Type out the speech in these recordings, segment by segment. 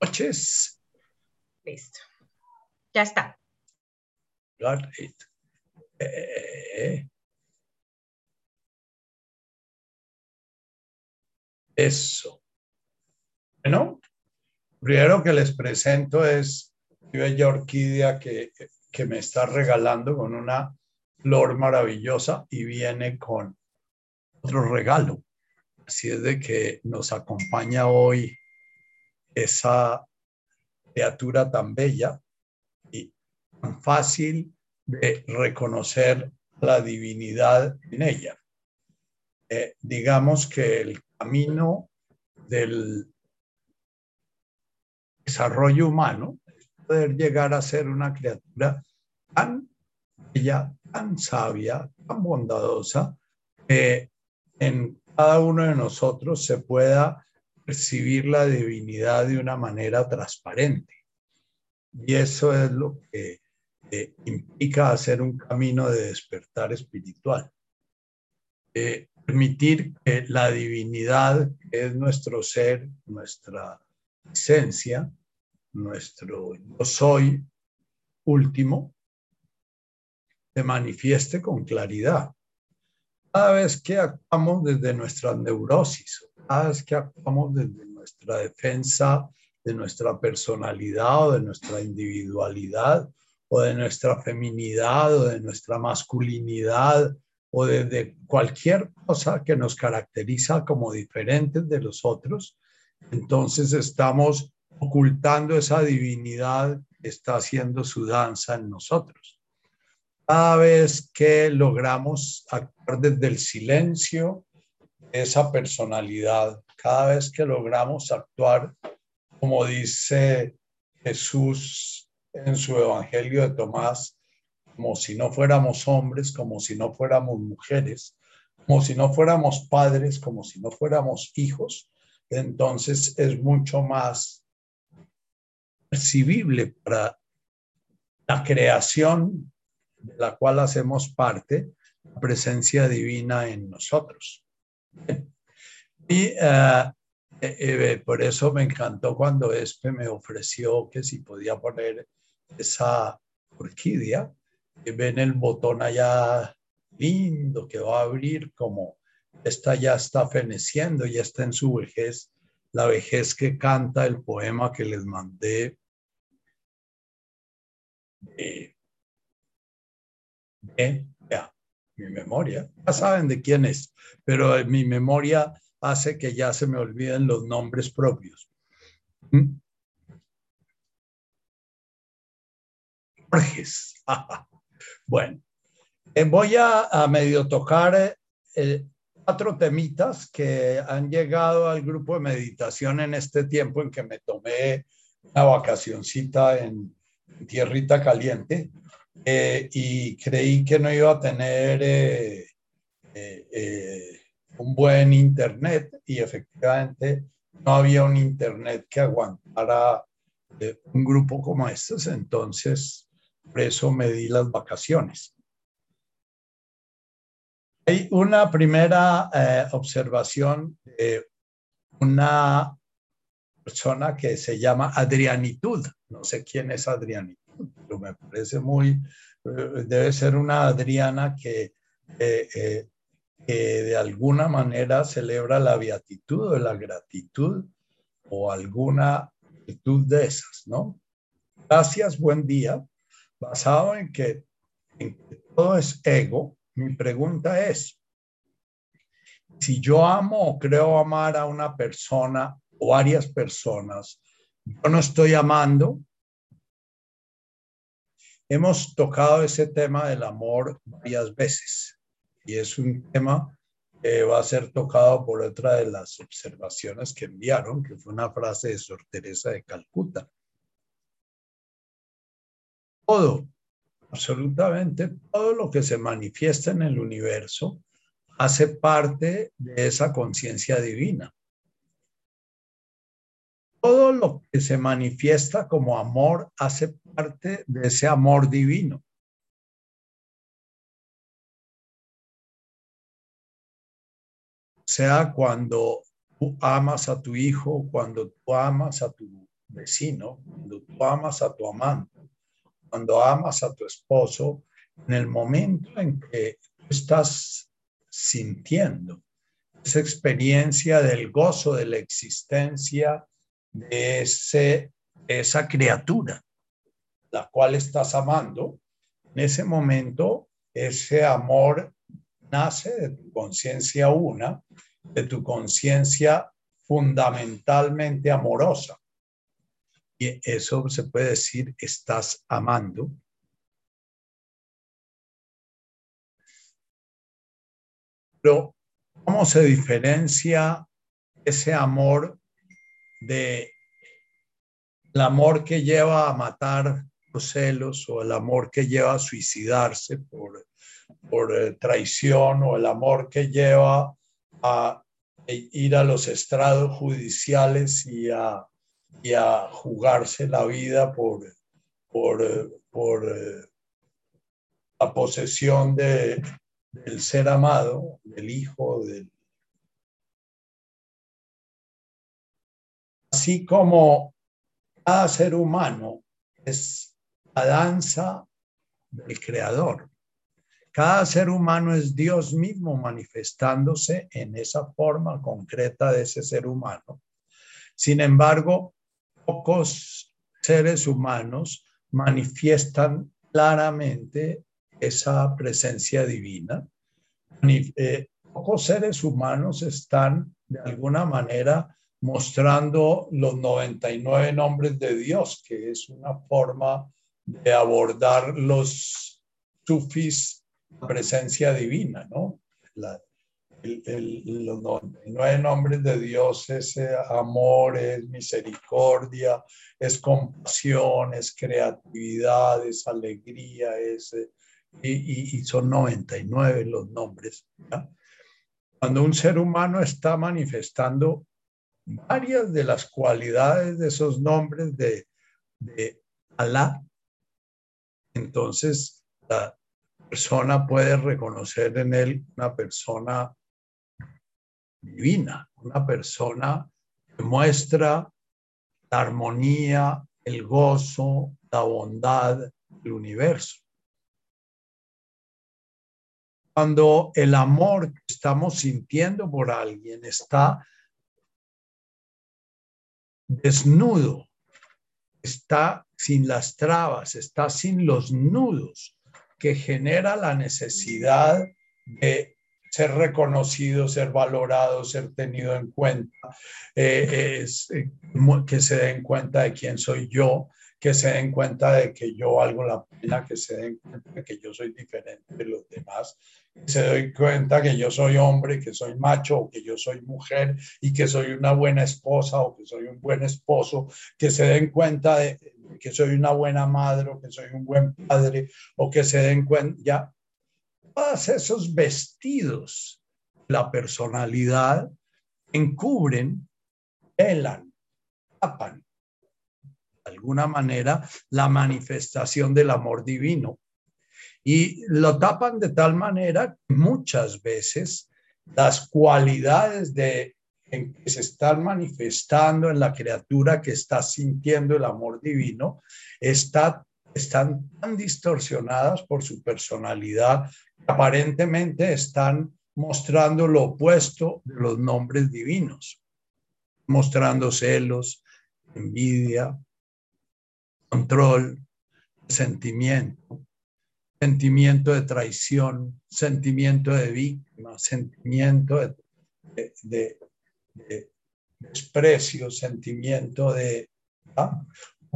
noches. Listo. Ya está. Got it. Eh, eso. Bueno, primero que les presento es mi bella orquídea que, que me está regalando con una flor maravillosa y viene con otro regalo. Así es de que nos acompaña hoy esa criatura tan bella y tan fácil de reconocer la divinidad en ella. Eh, digamos que el camino del desarrollo humano es poder llegar a ser una criatura tan bella, tan sabia, tan bondadosa, que en cada uno de nosotros se pueda percibir la divinidad de una manera transparente. Y eso es lo que eh, implica hacer un camino de despertar espiritual. Eh, permitir que la divinidad, que es nuestro ser, nuestra esencia, nuestro yo soy último, se manifieste con claridad. Cada vez que actuamos desde nuestra neurosis, cada vez que actuamos desde nuestra defensa de nuestra personalidad o de nuestra individualidad o de nuestra feminidad o de nuestra masculinidad o de, cualquier cosa que nos caracteriza como diferentes de los otros, entonces estamos ocultando esa divinidad que está haciendo su danza en nosotros. Cada vez que logramos actuar desde el silencio, esa personalidad, cada vez que logramos actuar, como dice Jesús en su Evangelio de Tomás, como si no fuéramos hombres, como si no fuéramos mujeres, como si no fuéramos padres, como si no fuéramos hijos, entonces es mucho más percibible para la creación de la cual hacemos parte, la presencia divina en nosotros. Y eh, eh, eh, por eso me encantó cuando Espe me ofreció que si podía poner esa orquídea, ven el botón allá lindo que va a abrir como esta ya está feneciendo, ya está en su vejez, la vejez que canta el poema que les mandé. Ya, mi memoria, ya saben de quién es, pero mi memoria hace que ya se me olviden los nombres propios. ¿Mm? Bueno, eh, voy a, medio tocar eh, cuatro temitas que han llegado al grupo de meditación en este tiempo en que me tomé una vacacioncita en, tierrita caliente eh, y creí que no iba a tener un buen internet y efectivamente no había un internet que aguantara un grupo como estos, entonces por eso me di las vacaciones. Hay una primera eh, observación de una persona que se llama Adrianitud. No sé quién es Adrianitud, pero me parece muy, eh, debe ser una Adriana que, eh, que de alguna manera celebra la beatitud o la gratitud o alguna actitud de esas, ¿no? Gracias, buen día basado en que, todo es ego, mi pregunta es, si yo amo o creo amar a una persona o varias personas, yo no estoy amando. Hemos tocado ese tema del amor varias veces y es un tema que va a ser tocado por otra de las observaciones que enviaron, que fue una frase de Sor Teresa de Calcuta todo, absolutamente todo lo que se manifiesta en el universo hace parte de esa conciencia divina. Todo lo que se manifiesta como amor hace parte de ese amor divino. Sea, cuando tú amas a tu hijo, cuando tú amas a tu vecino, cuando tú amas a tu amante, cuando amas a tu esposo, en el momento en que tú estás sintiendo esa experiencia del gozo de la existencia de ese, esa criatura, la cual estás amando, en ese momento ese amor nace de tu conciencia una, de tu conciencia fundamentalmente amorosa. Y eso se puede decir, estás amando. Pero, ¿cómo se diferencia ese amor de el amor que lleva a matar los celos o el amor que lleva a suicidarse por, por eh, traición o el amor que lleva a ir a los estrados judiciales y a, y a jugarse la vida por, por, por eh, la posesión de, del ser amado, del hijo, del... Así como cada ser humano es la danza del creador. Cada ser humano es Dios mismo manifestándose en esa forma concreta de ese ser humano. Sin embargo, pocos seres humanos manifiestan claramente esa presencia divina. Eh, pocos seres humanos están de alguna manera mostrando los 99 nombres de Dios, que es una forma de abordar los sufis presencia divina, ¿no? La, los 99 nombres de Dios es amor, es misericordia, es compasión, es creatividad, es alegría, es, eh, y, y, son 99 los nombres. Cuando un ser humano está manifestando varias de las cualidades de esos nombres de, de Alá, entonces la persona puede reconocer en él una persona divina, una persona que muestra la armonía, el gozo, la bondad del universo. Cuando el amor que estamos sintiendo por alguien está desnudo, está sin las trabas, está sin los nudos que genera la necesidad de ser reconocido, ser valorado, ser tenido en cuenta, eh, eh, que se den cuenta de quién soy yo, que se den cuenta de que yo valgo la pena, que se den cuenta de que yo soy diferente de los demás, que se den cuenta que yo soy hombre, que soy macho o que yo soy mujer y que soy una buena esposa o que soy un buen esposo, que se den cuenta de que soy una buena madre o que soy un buen padre o que se den cuenta, ya todos esos vestidos, la personalidad, encubren, velan, tapan, alguna manera, la manifestación del amor divino. Y lo tapan de tal manera que muchas veces las cualidades de en que se están manifestando en la criatura que está sintiendo el amor divino, está, están tan distorsionadas por su personalidad aparentemente están mostrando lo opuesto de los nombres divinos, mostrando celos, envidia, control, sentimiento, sentimiento de traición, sentimiento de víctima, sentimiento de, desprecio, sentimiento de ¿ah?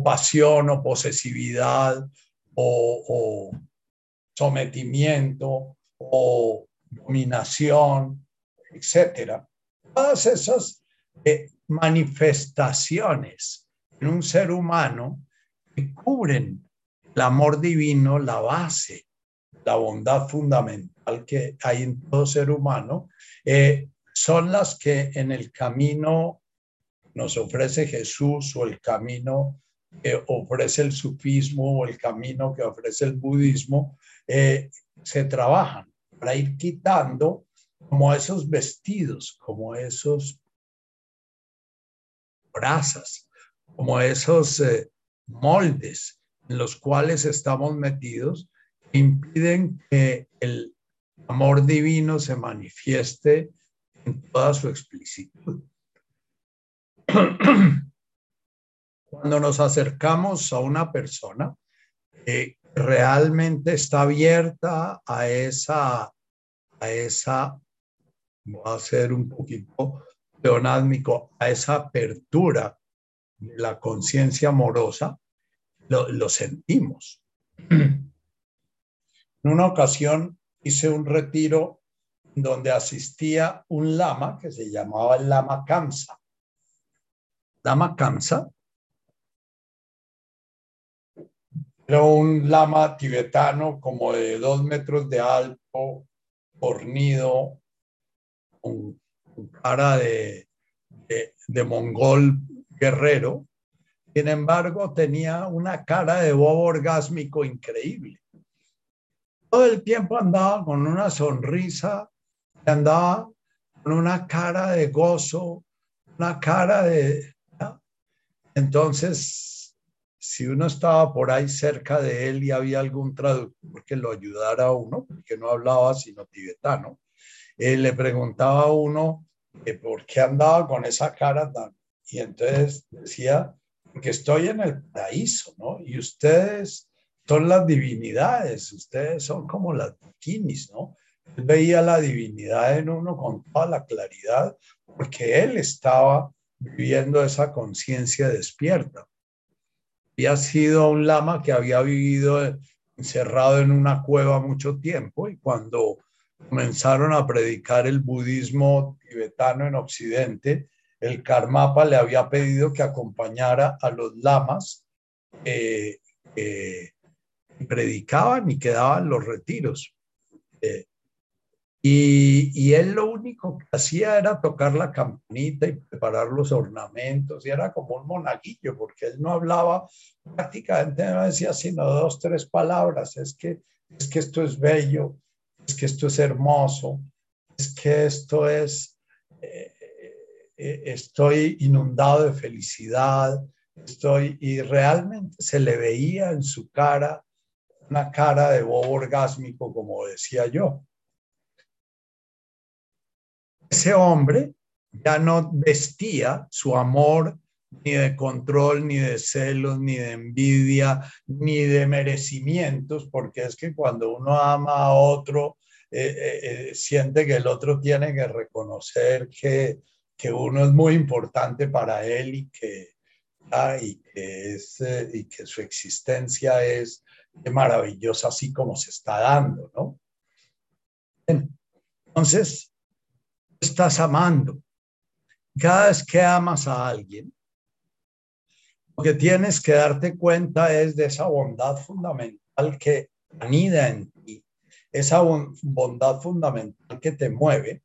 pasión o posesividad o sometimiento o dominación, etcétera. Todas esas eh, manifestaciones en un ser humano que cubren el amor divino, la base, la bondad fundamental que hay en todo ser humano, eh, son las que en el camino nos ofrece Jesús o el camino que ofrece el sufismo o el camino que ofrece el budismo, eh, se trabajan para ir quitando como esos vestidos, como esos brazas, como esos eh, moldes en los cuales estamos metidos, impiden que el amor divino se manifieste en toda su explicitud. Cuando nos acercamos a una persona que realmente está abierta a esa, a esa, voy a ser un poquito pleonásmico, a esa apertura de la conciencia amorosa, lo, sentimos. En una ocasión hice un retiro donde asistía un lama que se llamaba el lama Kamsa. Lama Kamsa era un lama tibetano como de dos metros de alto, fornido, con, cara de, de mongol guerrero. Sin embargo, tenía una cara de bobo orgásmico increíble. Todo el tiempo andaba con una sonrisa, andaba con una cara de gozo, una cara de... Entonces, si uno estaba por ahí cerca de él y había algún traductor que lo ayudara a uno, porque no hablaba sino tibetano, eh, le preguntaba a uno por qué andaba con esa cara tan... Y entonces decía, porque estoy en el paraíso, ¿no? Y ustedes son las divinidades, ustedes son como las bikinis, ¿no? Él veía la divinidad en uno con toda la claridad porque él estaba viviendo esa conciencia despierta. Había sido un lama que había vivido encerrado en una cueva mucho tiempo y cuando comenzaron a predicar el budismo tibetano en Occidente, el Karmapa le había pedido que acompañara a los lamas eh, eh, predicaban y quedaban los retiros. Eh, y, y, él lo único que hacía era tocar la campanita y preparar los ornamentos, y era como un monaguillo, porque él no hablaba prácticamente, no decía sino dos, tres palabras, es que, es que esto es bello, es que esto es hermoso, es que esto es, eh, eh, estoy inundado de felicidad, estoy, y realmente se le veía en su cara una cara de bobo orgásmico, como decía yo. Ese hombre ya no vestía su amor ni de control, ni de celos, ni de envidia, ni de merecimientos, porque es que cuando uno ama a otro, eh, eh, siente que el otro tiene que reconocer que, que, uno es muy importante para él y que, ah, y que, es, y que su existencia es qué maravilloso así como se está dando, ¿no? Entonces, estás amando. Cada vez que amas a alguien, lo que tienes que darte cuenta es de esa bondad fundamental que anida en ti, esa bondad fundamental que te mueve,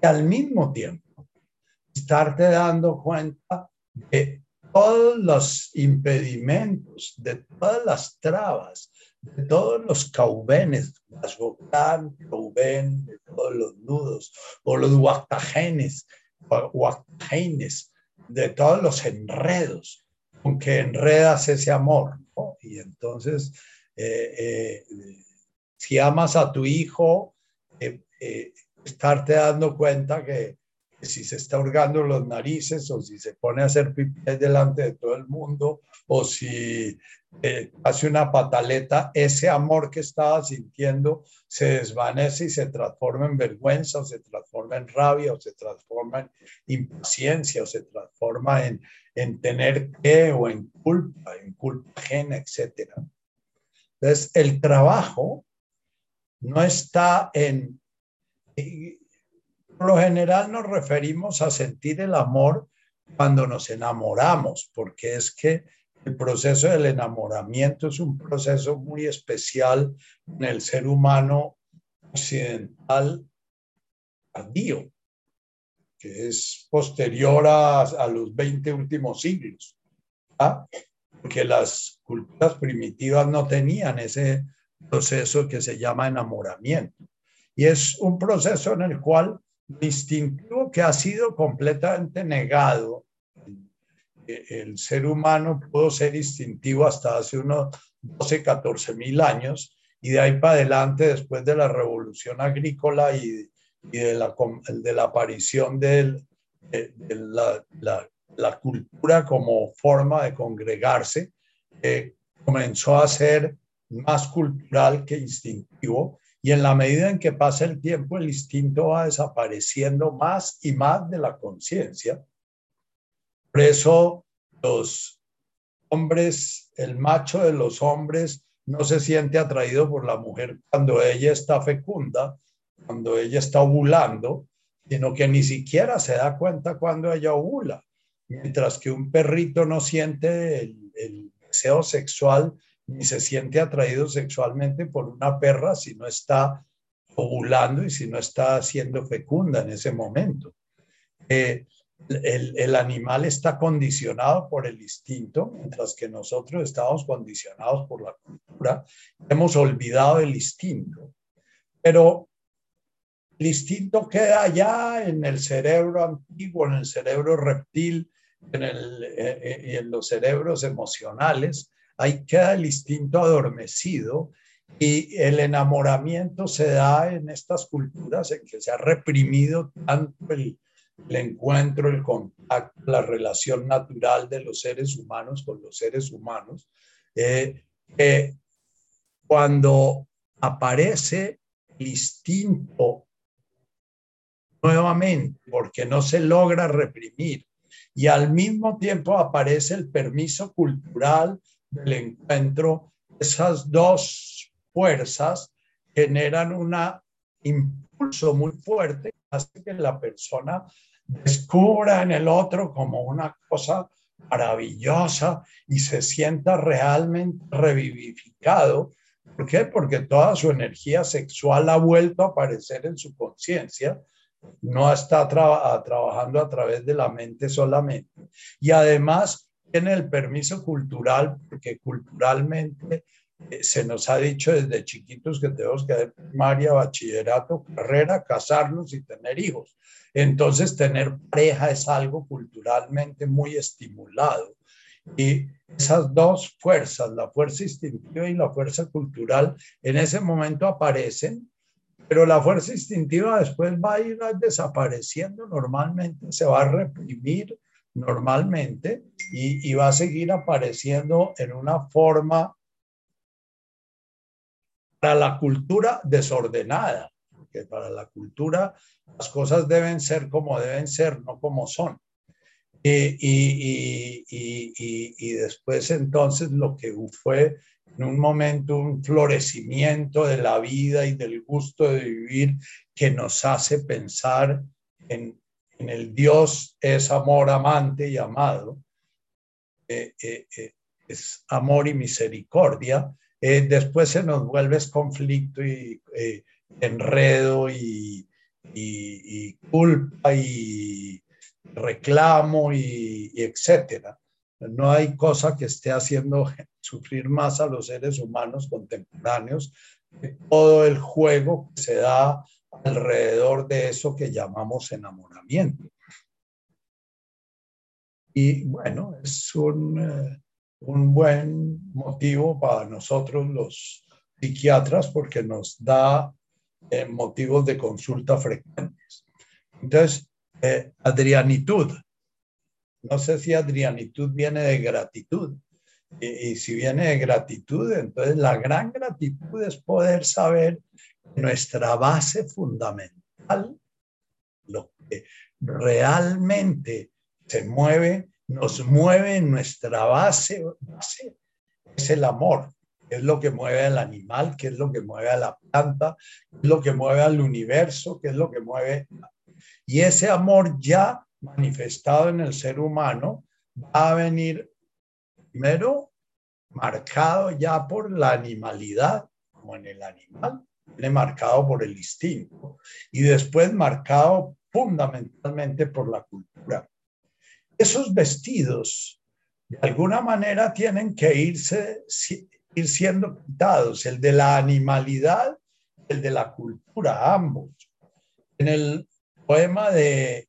y al mismo tiempo estarte dando cuenta de todos los impedimentos, de todas las trabas, de todos los caubenes, las cauben, de todos los nudos, o los de todos los enredos con que enredas ese amor. Y entonces, eh, eh, si amas a tu hijo, eh, estarte dando cuenta que si se está hurgando los narices o si se pone a hacer pipí delante de todo el mundo o si eh, hace una pataleta, ese amor que estaba sintiendo se desvanece y se transforma en vergüenza o se transforma en rabia o se transforma en impaciencia o se transforma en, en tener que o en culpa, en culpa ajena, etc. Entonces, el trabajo no está en por lo general nos referimos a sentir el amor cuando nos enamoramos, porque es que el proceso del enamoramiento es un proceso muy especial en el ser humano occidental tardío, que es posterior a, los 20 últimos siglos, ¿ah? porque las culturas primitivas no tenían ese proceso que se llama enamoramiento. Y es un proceso en el cual distintivo que ha sido completamente negado. El ser humano pudo ser instintivo hasta hace unos 12, 14 mil años y de ahí para adelante, después de la revolución agrícola y, de, la, de, la, aparición de, la, la, cultura como forma de congregarse, eh, comenzó a ser más cultural que instintivo y en la medida en que pasa el tiempo el instinto va desapareciendo más y más de la conciencia. Por eso los hombres, el macho de los hombres no se siente atraído por la mujer cuando ella está fecunda, cuando ella está ovulando, sino que ni siquiera se da cuenta cuando ella ovula. Mientras que un perrito no siente el, el deseo sexual ni se siente atraído sexualmente por una perra si no está ovulando y si no está siendo fecunda en ese momento. Eh, el, el, animal está condicionado por el instinto, mientras que nosotros estamos condicionados por la cultura. Hemos olvidado el instinto. Pero el instinto queda allá en el cerebro antiguo, en el cerebro reptil, en, el, eh, eh, en los cerebros emocionales. Ahí queda el instinto adormecido y el enamoramiento se da en estas culturas en que se ha reprimido tanto el, encuentro, el contacto, la relación natural de los seres humanos con los seres humanos, eh, cuando aparece el instinto nuevamente, porque no se logra reprimir, y al mismo tiempo aparece el permiso cultural del encuentro, esas dos fuerzas generan un impulso muy fuerte hace que la persona descubra en el otro como una cosa maravillosa y se sienta realmente revivificado. ¿Por qué? Porque toda su energía sexual ha vuelto a aparecer en su conciencia, no está trabajando a través de la mente solamente. Y además tiene el permiso cultural, porque culturalmente eh, se nos ha dicho desde chiquitos que tenemos que hacer primaria, bachillerato, carrera, casarnos y tener hijos. Entonces, tener pareja es algo culturalmente muy estimulado. Y esas dos fuerzas, la fuerza instintiva y la fuerza cultural, en ese momento aparecen, pero la fuerza instintiva después va a ir desapareciendo normalmente, se va a reprimir normalmente y, va a seguir apareciendo en una forma para la cultura desordenada, porque para la cultura las cosas deben ser como deben ser, no como son. Y, y, después entonces lo que fue en un momento un florecimiento de la vida y del gusto de vivir que nos hace pensar en, en el Dios es amor amante y amado, eh, eh, eh, es amor y misericordia, después se nos vuelve conflicto y enredo y, culpa y reclamo y, etcétera. No hay cosa que esté haciendo sufrir más a los seres humanos contemporáneos que todo el juego que se da alrededor de eso que llamamos enamoramiento. Y bueno, es un, eh, un buen motivo para nosotros los psiquiatras porque nos da eh, motivos de consulta frecuentes. Entonces, eh, adrianitud. No sé si adrianitud viene de gratitud. Y, y, si viene de gratitud, entonces la gran gratitud es poder saber nuestra base fundamental, lo que realmente se mueve, nos mueve en nuestra base, base es el amor qué es lo que mueve al animal, qué es lo que mueve a la planta, lo que mueve al universo, qué es lo que mueve. Y ese amor ya manifestado en el ser humano va a venir primero marcado ya por la animalidad, como en el animal, marcado por el instinto, y después marcado fundamentalmente por la cultura. Esos vestidos, de alguna manera, tienen que irse ir siendo quitados, el de la animalidad, el de la cultura, ambos. En el poema de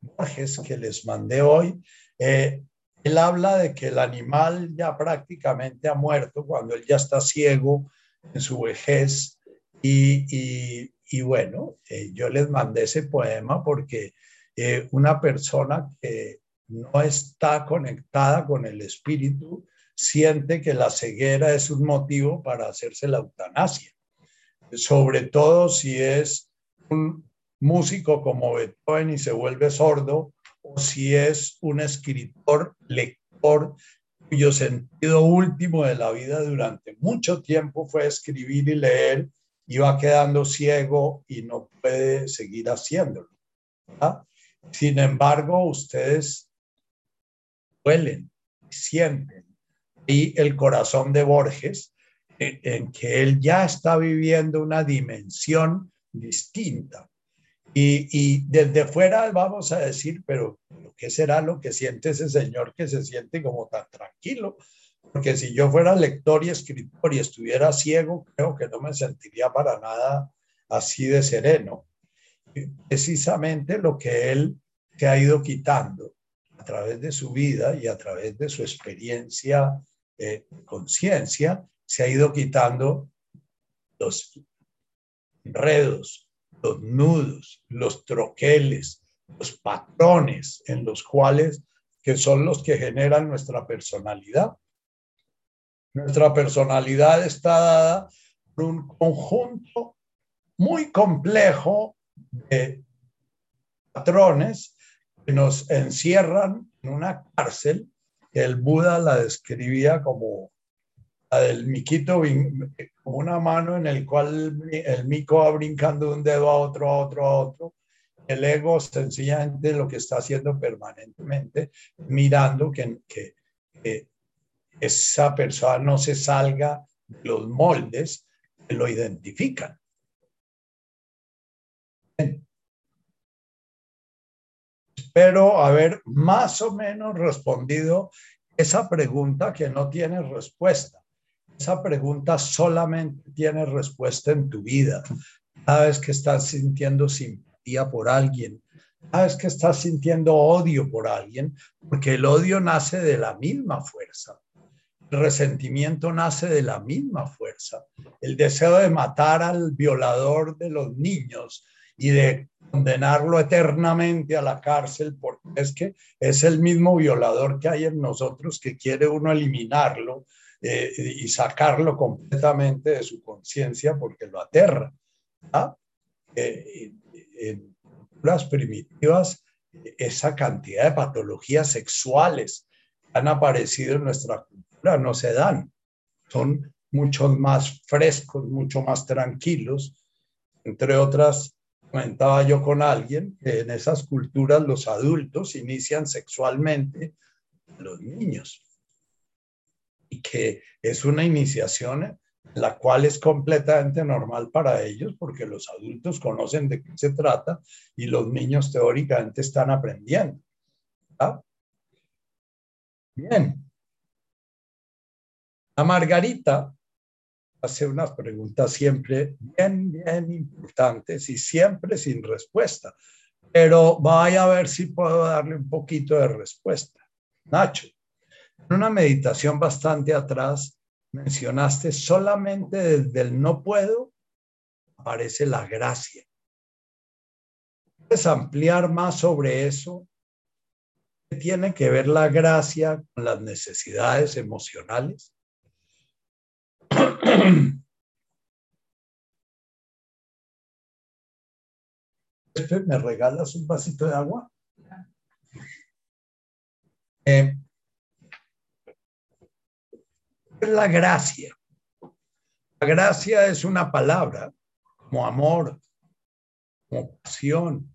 Borges que les mandé hoy, eh, él habla de que el animal ya prácticamente ha muerto cuando él ya está ciego en su vejez. Y, bueno, eh, yo les mandé ese poema porque eh, una persona que no está conectada con el espíritu siente que la ceguera es un motivo para hacerse la eutanasia. Sobre todo si es un músico como Beethoven y se vuelve sordo o si es un escritor, lector, cuyo sentido último de la vida durante mucho tiempo fue escribir y leer, y va quedando ciego y no puede seguir haciéndolo. Sin embargo, ustedes huelen, sienten, y el corazón de Borges, en que él ya está viviendo una dimensión distinta y, desde fuera vamos a decir, pero ¿qué será lo que siente ese señor que se siente como tan tranquilo? Porque si yo fuera lector y escritor y estuviera ciego, creo que no me sentiría para nada así de sereno. Precisamente lo que él se ha ido quitando a través de su vida y a través de su experiencia, eh, conciencia, se ha ido quitando los enredos, los nudos, los troqueles, los patrones en los cuales, que son los que generan nuestra personalidad. Nuestra personalidad está dada por un conjunto muy complejo de patrones que nos encierran en una cárcel que el Buda la describía como del miquito como una mano en el cual el mico va brincando de un dedo a otro, a otro, a otro. El ego sencillamente lo que está haciendo permanentemente, mirando que, esa persona no se salga de los moldes que lo identifican. Espero haber más o menos respondido esa pregunta que no tiene respuesta. Esa pregunta solamente tiene respuesta en tu vida. Cada vez que estás sintiendo simpatía por alguien, cada vez que estás sintiendo odio por alguien, porque el odio nace de la misma fuerza. Resentimiento nace de la misma fuerza. El deseo de matar al violador de los niños y de condenarlo eternamente a la cárcel, porque es que es el mismo violador que hay en nosotros que quiere uno eliminarlo eh, y sacarlo completamente de su conciencia porque lo aterra. Eh, en las primitivas, esa cantidad de patologías sexuales han aparecido en nuestra cultura no se dan. Son mucho más frescos, mucho más tranquilos. Entre otras, comentaba yo con alguien que en esas culturas los adultos inician sexualmente a los niños y que es una iniciación la cual es completamente normal para ellos porque los adultos conocen de qué se trata y los niños teóricamente están aprendiendo. Bien. La Margarita hace unas preguntas siempre bien, bien importantes y siempre sin respuesta, pero vaya a ver si puedo darle un poquito de respuesta. Nacho, en una meditación bastante atrás mencionaste solamente desde el no puedo aparece la gracia. ¿Puedes ampliar más sobre eso? ¿Qué tiene que ver la gracia con las necesidades emocionales? ¿Me regalas un vasito de agua? Eh, la gracia. La gracia es una palabra como amor, como pasión,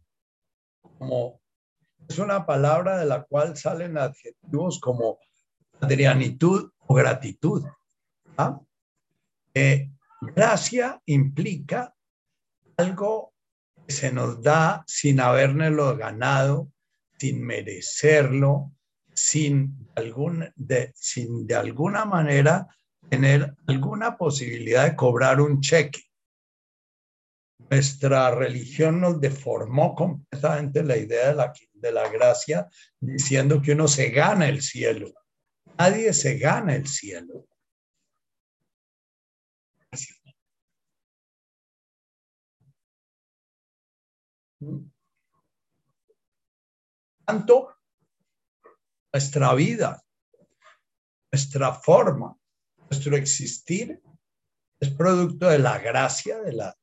como es una palabra de la cual salen adjetivos como adrianitud o gratitud. ¿ah? Gracia implica algo que se nos da sin habernoslo ganado, sin merecerlo, sin, de, sin de alguna manera tener alguna posibilidad de cobrar un cheque. Nuestra religión nos deformó completamente la idea de la de la gracia diciendo que uno se gana el cielo. Nadie se gana el cielo. Tanto nuestra vida, nuestra forma, nuestro existir es producto de la gracia, de la,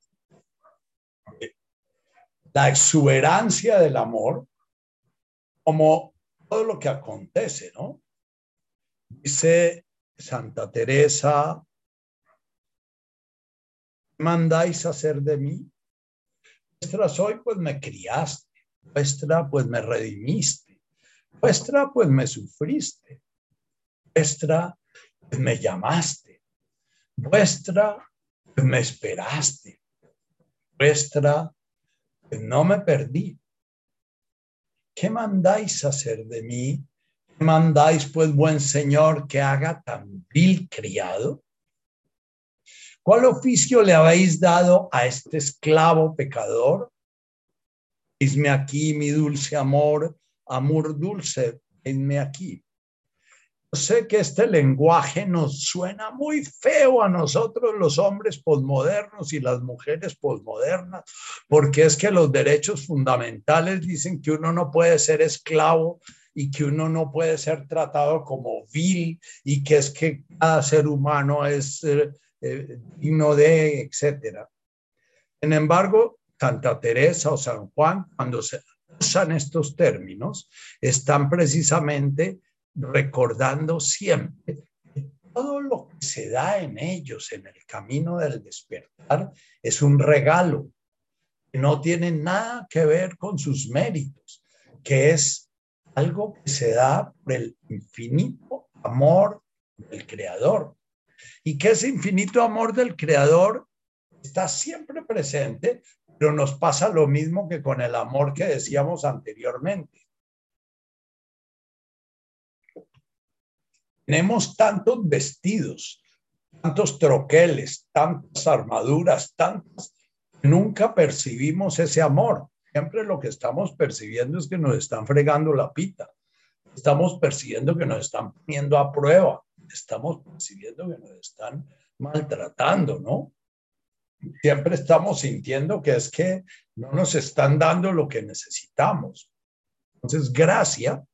exuberancia del amor, como todo lo que acontece, ¿no? Dice Santa Teresa, mandáis hacer de mí? Vuestra soy, pues me criaste. Vuestra, pues me redimiste. Vuestra, pues me sufriste. Vuestra, pues me llamaste. Vuestra, pues me esperaste. Vuestra, pues no me perdí. ¿Qué mandáis hacer de mí? ¿Qué mandáis, pues, buen Señor, que haga tan vil criado? ¿Cuál oficio le habéis dado a este esclavo pecador? Isme aquí, mi dulce amor, amor dulce, venme aquí. Yo sé que este lenguaje nos suena muy feo a nosotros los hombres posmodernos y las mujeres posmodernas, porque es que los derechos fundamentales dicen que uno no puede ser esclavo y que uno no puede ser tratado como vil y que es que cada ser humano es eh, digno de, etcétera. Sin embargo, Santa Teresa o San Juan, cuando se usan estos términos, están precisamente recordando siempre que todo lo que se da en ellos en el camino del despertar es un regalo que no tiene nada que ver con sus méritos, que es algo que se da por el infinito amor del Creador y que ese infinito amor del Creador está siempre presente, pero nos pasa lo mismo que con el amor que decíamos anteriormente. Tenemos tantos vestidos, tantos troqueles, tantas armaduras, tantas, nunca percibimos ese amor. Siempre lo que estamos percibiendo es que nos están fregando la pita. Estamos percibiendo que nos están poniendo a prueba estamos percibiendo que nos están maltratando, ¿no? Siempre estamos sintiendo que es que no nos están dando lo que necesitamos. Entonces, gracia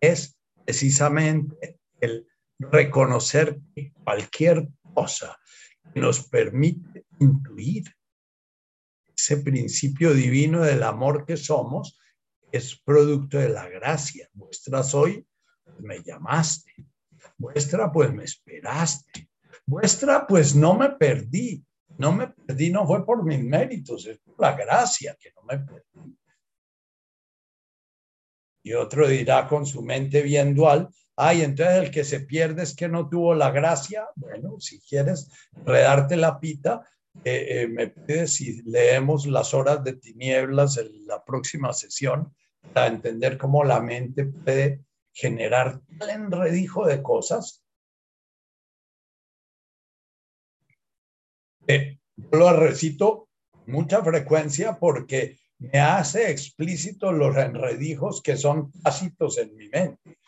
es precisamente el reconocer que cualquier cosa que nos permite intuir ese principio divino del amor que somos es producto de la gracia. Vuestra soy, me llamaste. Vuestra, pues me esperaste. Vuestra, pues no me perdí. No me perdí, no fue por mis méritos, es por la gracia que no me perdí. Y otro dirá con su mente bien dual, ay, entonces el que se pierde es que no tuvo la gracia. Bueno, si quieres redarte la pita, eh, eh, me pides si leemos las horas de tinieblas en la próxima sesión para entender cómo la mente puede generar tal enredijo de cosas. Eh, lo recito mucha frecuencia porque me hace explícito los enredijos que son tácitos en mi mente.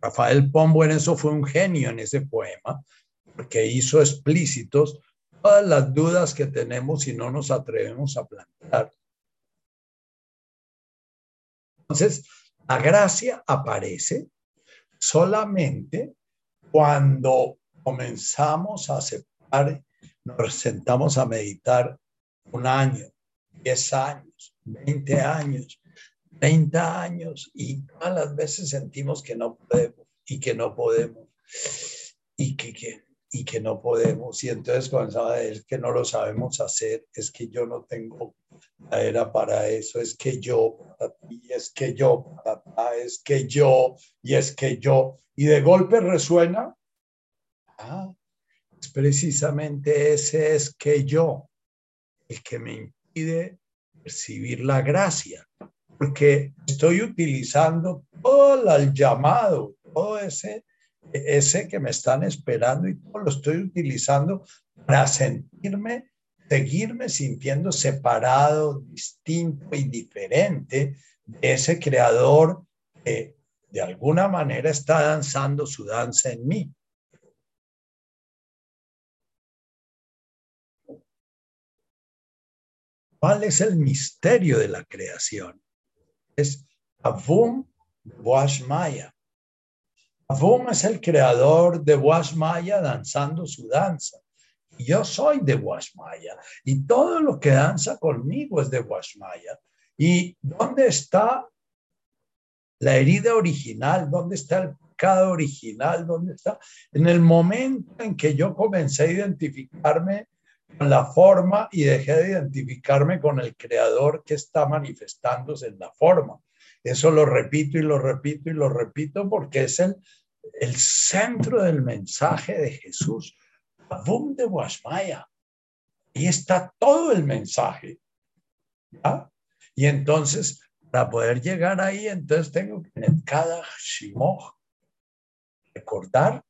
Rafael Pombo en eso fue un genio en ese poema, porque hizo explícitos todas las dudas que tenemos y no nos atrevemos a plantear. Entonces, la gracia aparece solamente cuando comenzamos a aceptar, nos sentamos a meditar un año, diez años, veinte años, treinta años y todas las veces sentimos que no podemos y que no podemos y que, que y que no podemos. Y entonces comenzaba decir que no lo sabemos hacer, es que yo no tengo era para eso, es que yo, y es que yo, es que yo, y es que yo. Y de golpe resuena, ah, es precisamente ese es que yo, el que me impide percibir la gracia, porque estoy utilizando todo el llamado, todo ese ese que me están esperando y todo lo estoy utilizando para sentirme, seguirme sintiendo separado, distinto y diferente ese creador que de alguna manera está danzando su danza en mí. ¿Cuál es el misterio de la creación? Es Avum Maya. Avum es el creador de Maya danzando su danza. Yo soy de Maya y todo lo que danza conmigo es de Maya. ¿Y dónde está la herida original? ¿Dónde está el pecado original? ¿Dónde está? En el momento en que yo comencé a identificarme con la forma y dejé de identificarme con el creador que está manifestándose en la forma. Eso lo repito y lo repito y lo repito porque es el, el centro del mensaje de Jesús. Boom de Guasmaya. Ahí está todo el mensaje. Y entonces, para poder llegar ahí, entonces tengo que en cada shimoch recordar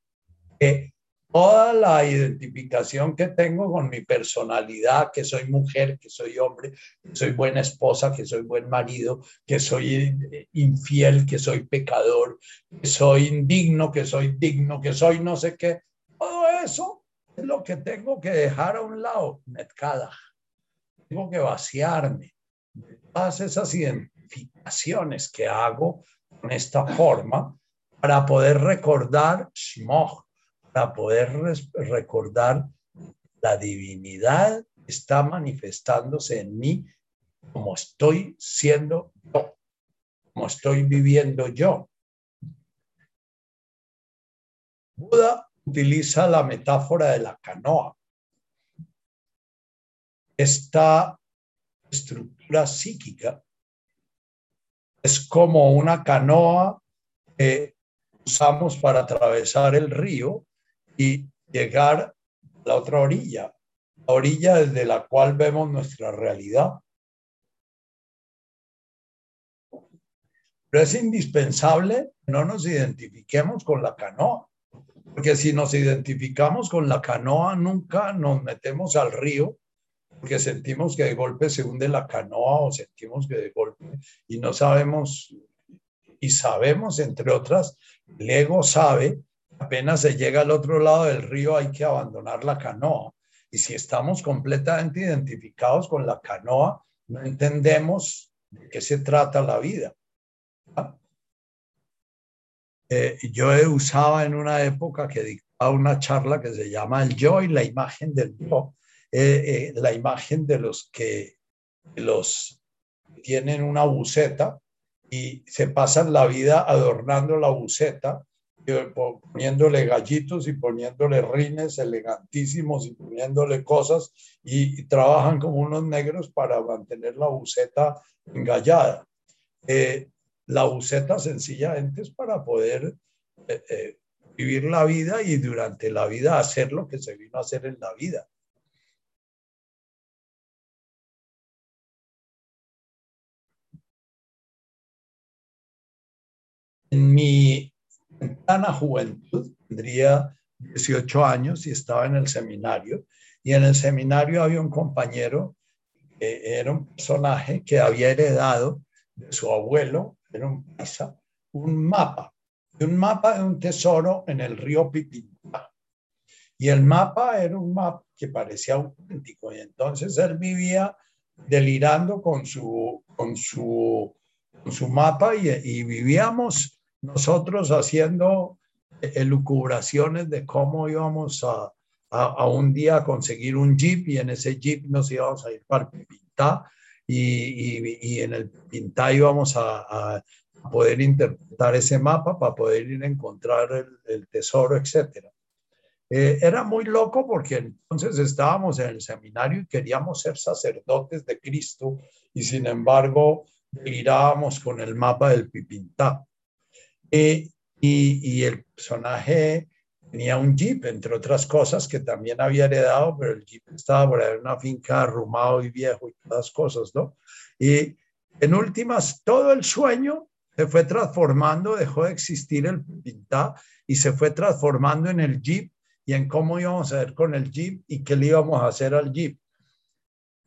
que toda la identificación que tengo con mi personalidad, que soy mujer, que soy hombre, que soy buena esposa, que soy buen marido, que soy infiel, que soy pecador, que soy indigno, que soy digno, que soy no sé qué. Todo eso es lo que tengo que dejar a un lado, Netkada. Tengo que vaciarme de todas esas identificaciones que hago con esta forma para poder recordar Shmoch, para poder recordar la divinidad está manifestándose en mí como estoy siendo yo, como estoy viviendo yo. Buda utiliza la metáfora de la canoa. Esta estructura psíquica es como una canoa que usamos para atravesar el río y llegar a la otra orilla, la orilla desde la cual vemos nuestra realidad. Pero es indispensable que no nos identifiquemos con la canoa, porque si nos identificamos con la canoa, nunca nos metemos al río, porque sentimos que de golpe se hunde la canoa o sentimos que de golpe y no sabemos, y sabemos, entre otras, el ego sabe apenas se llega al otro lado del río hay que abandonar la canoa. Y si estamos completamente identificados con la canoa, no entendemos de qué se trata la vida. Eh, yo usaba en una época que dictaba una charla que se llama El yo y la imagen del yo, eh, eh, la imagen de los que los tienen una buceta y se pasan la vida adornando la buceta poniéndole gallitos y poniéndole rines elegantísimos y poniéndole cosas y, trabajan como unos negros para mantener la buceta engallada. Eh, la buceta sencillamente es para poder eh, eh, vivir la vida y durante la vida hacer lo que se vino a hacer en la vida. En mi la juventud, tendría 18 años y estaba en el seminario. Y en el seminario había un compañero que era un personaje que había heredado de su abuelo, era un paisa, un mapa, un mapa de un tesoro en el río Pipinta. Y el mapa era un mapa que parecía auténtico. Y entonces él vivía delirando con su, con su, con su mapa y vivíamos nosotros haciendo elucubraciones de cómo íbamos a, a, un día conseguir un jeep y en ese jeep nos íbamos a ir para el Pintá y, y, en el Pintá íbamos a, a, poder interpretar ese mapa para poder ir a encontrar el, tesoro, etc. Eh, era muy loco porque entonces estábamos en el seminario y queríamos ser sacerdotes de Cristo y sin embargo mirábamos con el mapa del Pipintá. Y, el personaje tenía un jeep, entre otras cosas, que también había heredado, pero el jeep estaba por ahí en una finca arrumado y viejo y todas cosas, ¿no? Y en últimas, todo el sueño se fue transformando, dejó de existir el pintá y se fue transformando en el jeep y en cómo íbamos a ver con el jeep y qué le íbamos a hacer al jeep.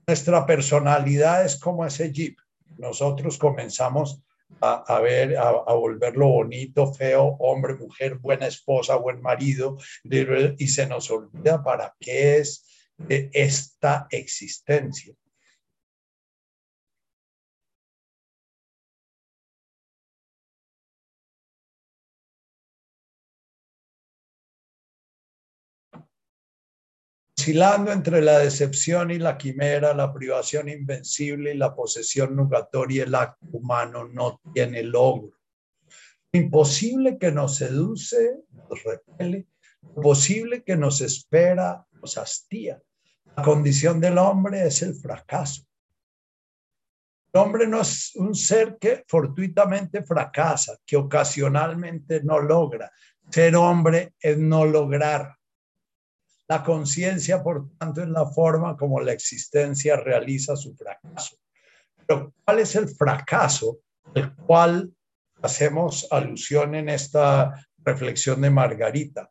Nuestra personalidad es como ese jeep. nosotros comenzamos a, ver, a, a, volverlo bonito, feo, hombre, mujer, buena esposa, buen marido, y se nos olvida para qué es eh, esta existencia. Oscilando entre la decepción y la quimera, la privación invencible y la posesión nugatoria, el acto humano no tiene logro. Imposible que nos seduce, nos repele, posible que nos espera, nos hastía. La condición del hombre es el fracaso. El hombre no es un ser que fortuitamente fracasa, que ocasionalmente no logra. Ser hombre es no lograr. La conciencia, por tanto, es la forma como la existencia realiza su fracaso. Pero ¿cuál es el fracaso al cual hacemos alusión en esta reflexión de Margarita?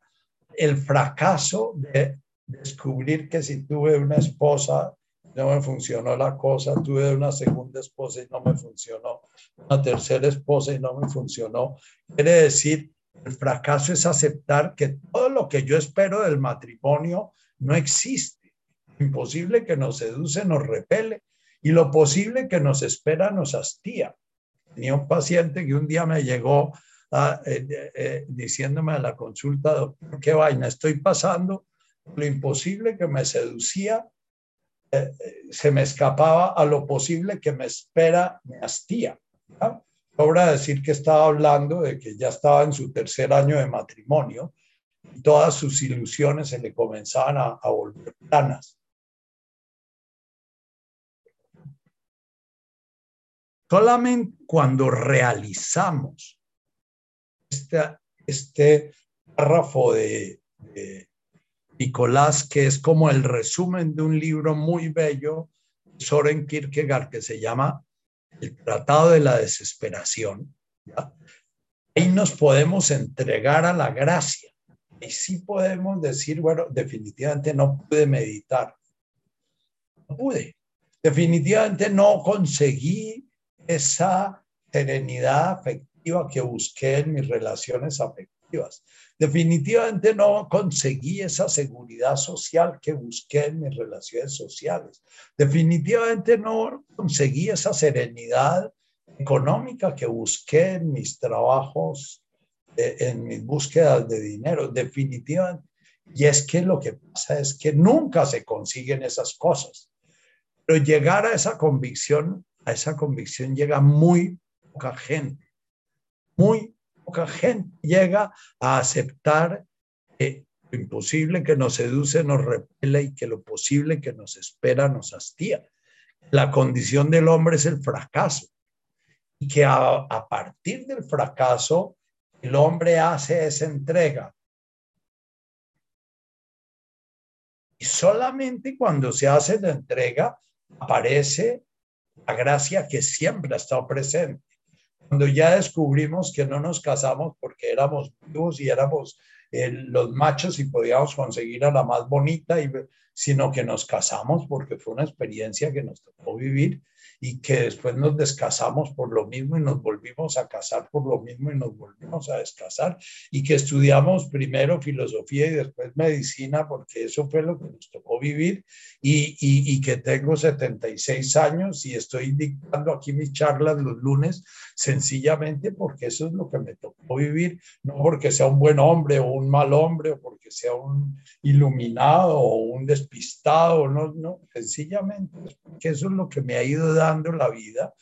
El fracaso de descubrir que si tuve una esposa no me funcionó la cosa, tuve una segunda esposa y no me funcionó, una tercera esposa y no me funcionó. Quiere decir el fracaso es aceptar que todo lo que yo espero del matrimonio no existe. Imposible que nos seduce, nos repele y lo posible que nos espera nos hastía. Tenía un paciente que un día me llegó a, eh, eh, diciéndome a la consulta, doctor, qué vaina, estoy pasando, lo imposible que me seducía eh, se me escapaba a lo posible que me espera, me hastía. Sobra decir que estaba hablando de que ya estaba en su tercer año de matrimonio y todas sus ilusiones se le comenzaban a, volver planas. Solamente cuando realizamos este, este párrafo de, de, Nicolás, que es como el resumen de un libro muy bello, Soren Kierkegaard, que se llama el tratado de la desesperación, ahí nos podemos entregar a la gracia. Y sí podemos decir, bueno, definitivamente no pude meditar. No pude. Definitivamente no conseguí esa serenidad afectiva que busqué en mis relaciones afectivas. Definitivamente no conseguí esa seguridad social que busqué en mis relaciones sociales. Definitivamente no conseguí esa serenidad económica que busqué en mis trabajos, en mis búsquedas de dinero. Definitivamente. Y es que lo que pasa es que nunca se consiguen esas cosas. Pero llegar a esa convicción, a esa convicción llega muy poca gente. Muy poca gente llega a aceptar que lo imposible que nos seduce nos repele y que lo posible que nos espera nos hastía. La condición del hombre es el fracaso y que a, a partir del fracaso el hombre hace esa entrega. Y solamente cuando se hace la entrega aparece la gracia que siempre ha estado presente cuando ya descubrimos que no nos casamos porque éramos vivos y éramos eh, los machos y podíamos conseguir a la más bonita, y, sino que nos casamos porque fue una experiencia que nos tocó vivir y que después nos descasamos por lo mismo y nos volvimos a casar por lo mismo y nos volvimos a descasar y que estudiamos primero filosofía y después medicina porque eso fue lo que nos tocó vivir y, y, y que tengo 76 años y estoy dictando aquí mis charlas los lunes sencillamente porque eso es lo que me tocó vivir, no porque sea un buen hombre o un mal hombre o porque sea un iluminado o un despistado, no, no, sencillamente porque eso es lo que me ha ido la vida.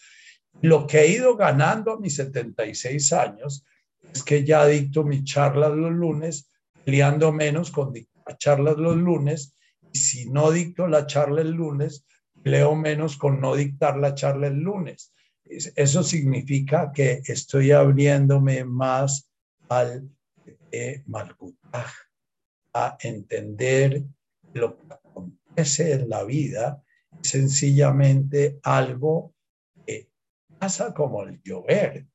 Lo que he ido ganando a mis 76 años es que ya dicto mis charlas los lunes, peleando menos con dictar charlas los lunes, y si no dicto la charla el lunes, leo menos con no dictar la charla el lunes. Eso significa que estoy abriéndome más al eh, a entender lo que acontece en la vida sencillamente algo que pasa como el llover,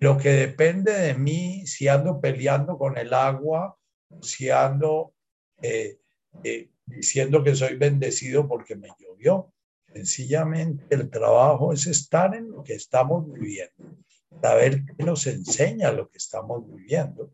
lo que depende de mí si ando peleando con el agua, si ando eh, eh, diciendo que soy bendecido porque me llovió. Sencillamente el trabajo es estar en lo que estamos viviendo, saber qué nos enseña lo que estamos viviendo.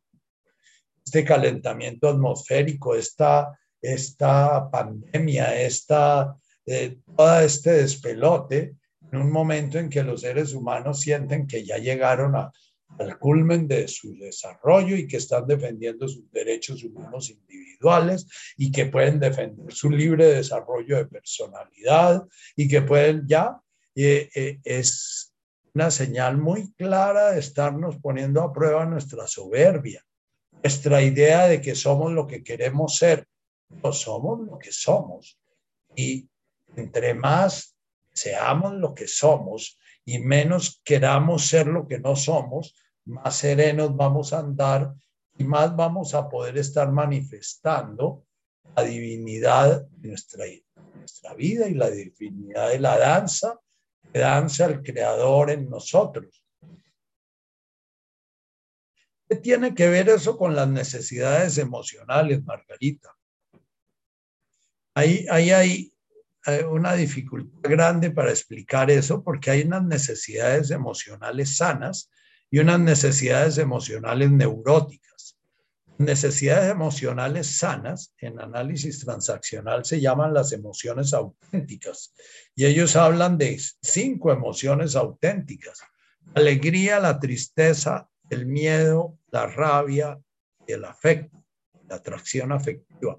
Este calentamiento atmosférico, esta, esta pandemia, esta, eh, todo este despelote, en un momento en que los seres humanos sienten que ya llegaron al culmen de su desarrollo y que están defendiendo sus derechos humanos individuales y que pueden defender su libre desarrollo de personalidad y que pueden ya, eh, eh, es una señal muy clara de estarnos poniendo a prueba nuestra soberbia, nuestra idea de que somos lo que queremos ser, no somos lo que somos. Y entre más seamos lo que somos y menos queramos ser lo que no somos, más serenos vamos a andar y más vamos a poder estar manifestando la divinidad de nuestra, vida y la divinidad de la danza, que danza el creador en nosotros. ¿Qué tiene que ver eso con las necesidades emocionales, Margarita? Ahí, ahí hay una dificultad grande para explicar eso porque hay unas necesidades emocionales sanas y unas necesidades emocionales neuróticas. Necesidades emocionales sanas en análisis transaccional se llaman las emociones auténticas y ellos hablan de cinco emociones auténticas. Alegría, la tristeza, el miedo, la rabia el afecto, la atracción afectiva.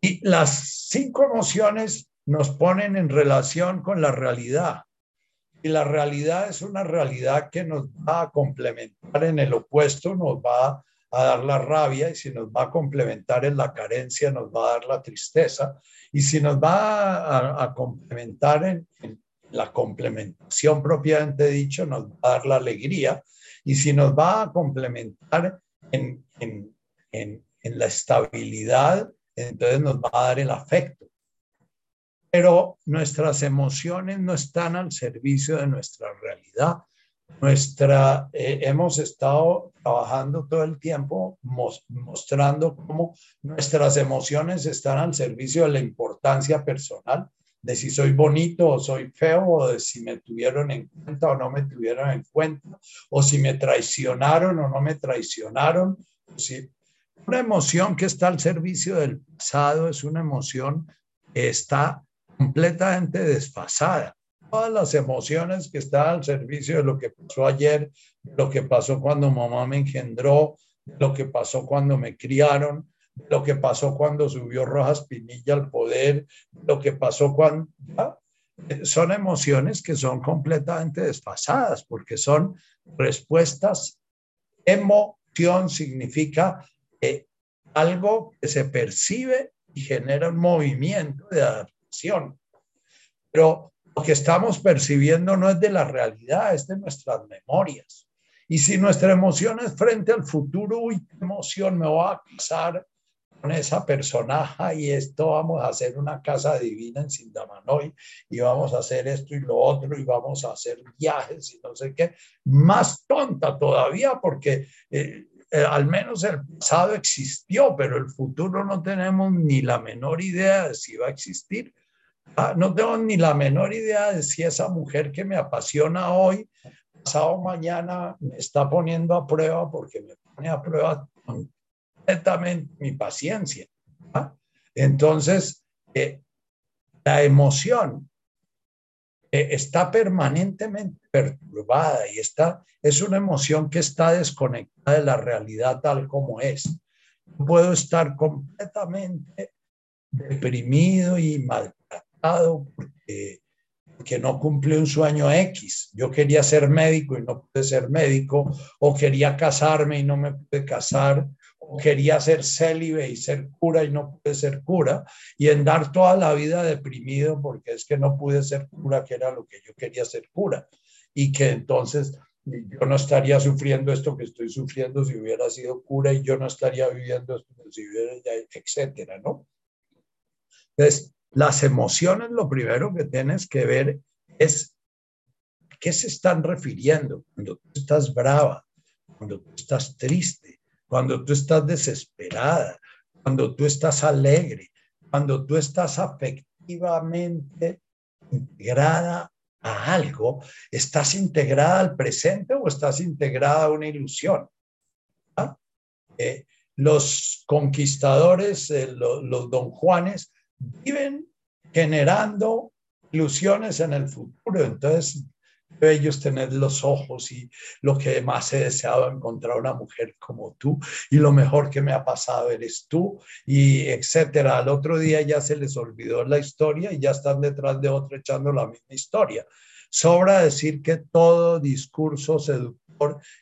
Y las cinco emociones nos ponen en relación con la realidad. Y la realidad es una realidad que nos va a complementar en el opuesto, nos va a dar la rabia y si nos va a complementar en la carencia, nos va a dar la tristeza. Y si nos va a, complementar en, la complementación propiamente dicho, nos va a dar la alegría. Y si nos va a complementar en, en la estabilidad, entonces nos va a dar el afecto pero nuestras emociones no están al servicio de nuestra realidad. Nuestra, eh, hemos estado trabajando todo el tiempo mostrando cómo nuestras emociones están al servicio de la importancia personal, de si soy bonito o soy feo, o de si me tuvieron en cuenta o no me tuvieron en cuenta, o si me traicionaron o no me traicionaron. Una emoción que está al servicio del pasado es una emoción que está completamente desfasada. Todas las emociones que están al servicio de lo que pasó ayer, de lo que pasó cuando mamá me engendró, de lo que pasó cuando me criaron, de lo que pasó cuando subió Rojas Pinilla al poder, de lo que pasó cuando... Son emociones que son completamente desfasadas porque son respuestas. Emoción significa eh, algo que se percibe y genera un movimiento de pero lo que estamos percibiendo no es de la realidad, es de nuestras memorias. Y si nuestra emoción es frente al futuro, uy, qué emoción, me voy a casar con esa personaje y esto vamos a hacer una casa divina en Sindamanoy y vamos a hacer esto y lo otro y vamos a hacer viajes y no sé qué, más tonta todavía porque eh, eh, al menos el pasado existió, pero el futuro no tenemos ni la menor idea de si va a existir. Ah, no tengo ni la menor idea de si esa mujer que me apasiona hoy, pasado mañana, me está poniendo a prueba porque me pone a prueba completamente mi paciencia. ¿ah? Entonces, eh, la emoción eh, está permanentemente perturbada y está, es una emoción que está desconectada de la realidad tal como es. Puedo estar completamente deprimido y mal porque, que no cumple un sueño X. Yo quería ser médico y no pude ser médico, o quería casarme y no me pude casar, quería ser célibe y ser cura y no pude ser cura, y andar toda la vida deprimido porque es que no pude ser cura, que era lo que yo quería ser cura, y que entonces yo no estaría sufriendo esto que estoy sufriendo si hubiera sido cura y yo no estaría viviendo esto si hubiera, etcétera, ¿no? Entonces, las emociones, lo primero que tienes que ver es qué se están refiriendo cuando tú estás brava, cuando tú estás triste, cuando tú estás desesperada, cuando tú estás alegre, cuando tú estás afectada activamente integrada a algo, ¿estás integrada al presente o estás integrada a una ilusión? ¿Ah? Eh, los conquistadores, eh, los don Juanes, viven generando ilusiones en el futuro. Entonces, ellos tener los ojos y lo que más he deseado encontrar una mujer como tú y lo mejor que me ha pasado eres tú y etcétera. Al otro día ya se les olvidó la historia y ya están detrás de otro echando la misma historia. Sobra decir que todo discurso seductor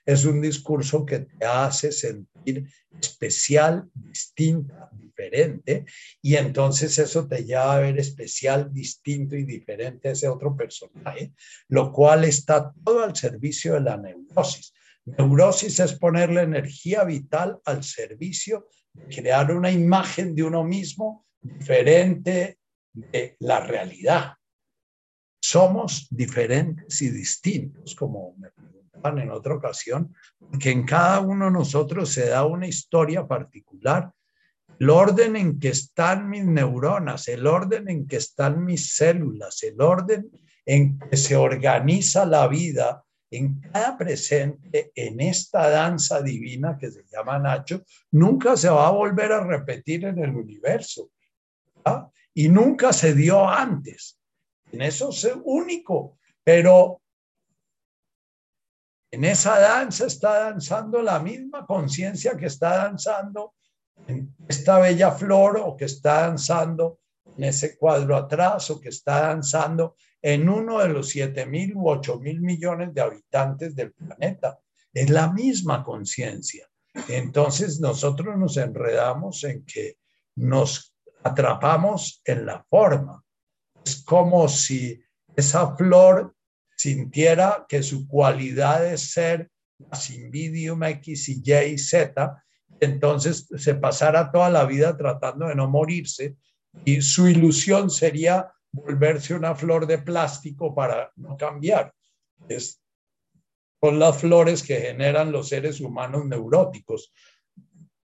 es un discurso que te hace sentir especial, distinta, diferente, y entonces eso te lleva a ver especial, distinto y diferente a ese otro personaje, lo cual está todo al servicio de la neurosis. Neurosis es poner la energía vital al servicio de crear una imagen de uno mismo diferente de la realidad somos diferentes y distintos, como me en otra ocasión, porque en cada uno de nosotros se da una historia particular. El orden en que están mis neuronas, el orden en que están mis células, el orden en que se organiza la vida en cada presente, en esta danza divina que se llama Nacho, nunca se va a volver a repetir en el universo. Y nunca se dio antes. En eso es único, pero en esa danza está danzando la misma conciencia que está danzando en esta bella flor o que está danzando en ese cuadro atrás o que está danzando en uno de los siete mil u ocho mil millones de habitantes del planeta. Es la misma conciencia. Entonces nosotros nos enredamos en que nos atrapamos en la forma es como si esa flor sintiera que su cualidad es ser Simbidium X y Y y Z, entonces se pasara toda la vida tratando de no morirse y su ilusión sería volverse una flor de plástico para no cambiar. Es, son las flores que generan los seres humanos neuróticos,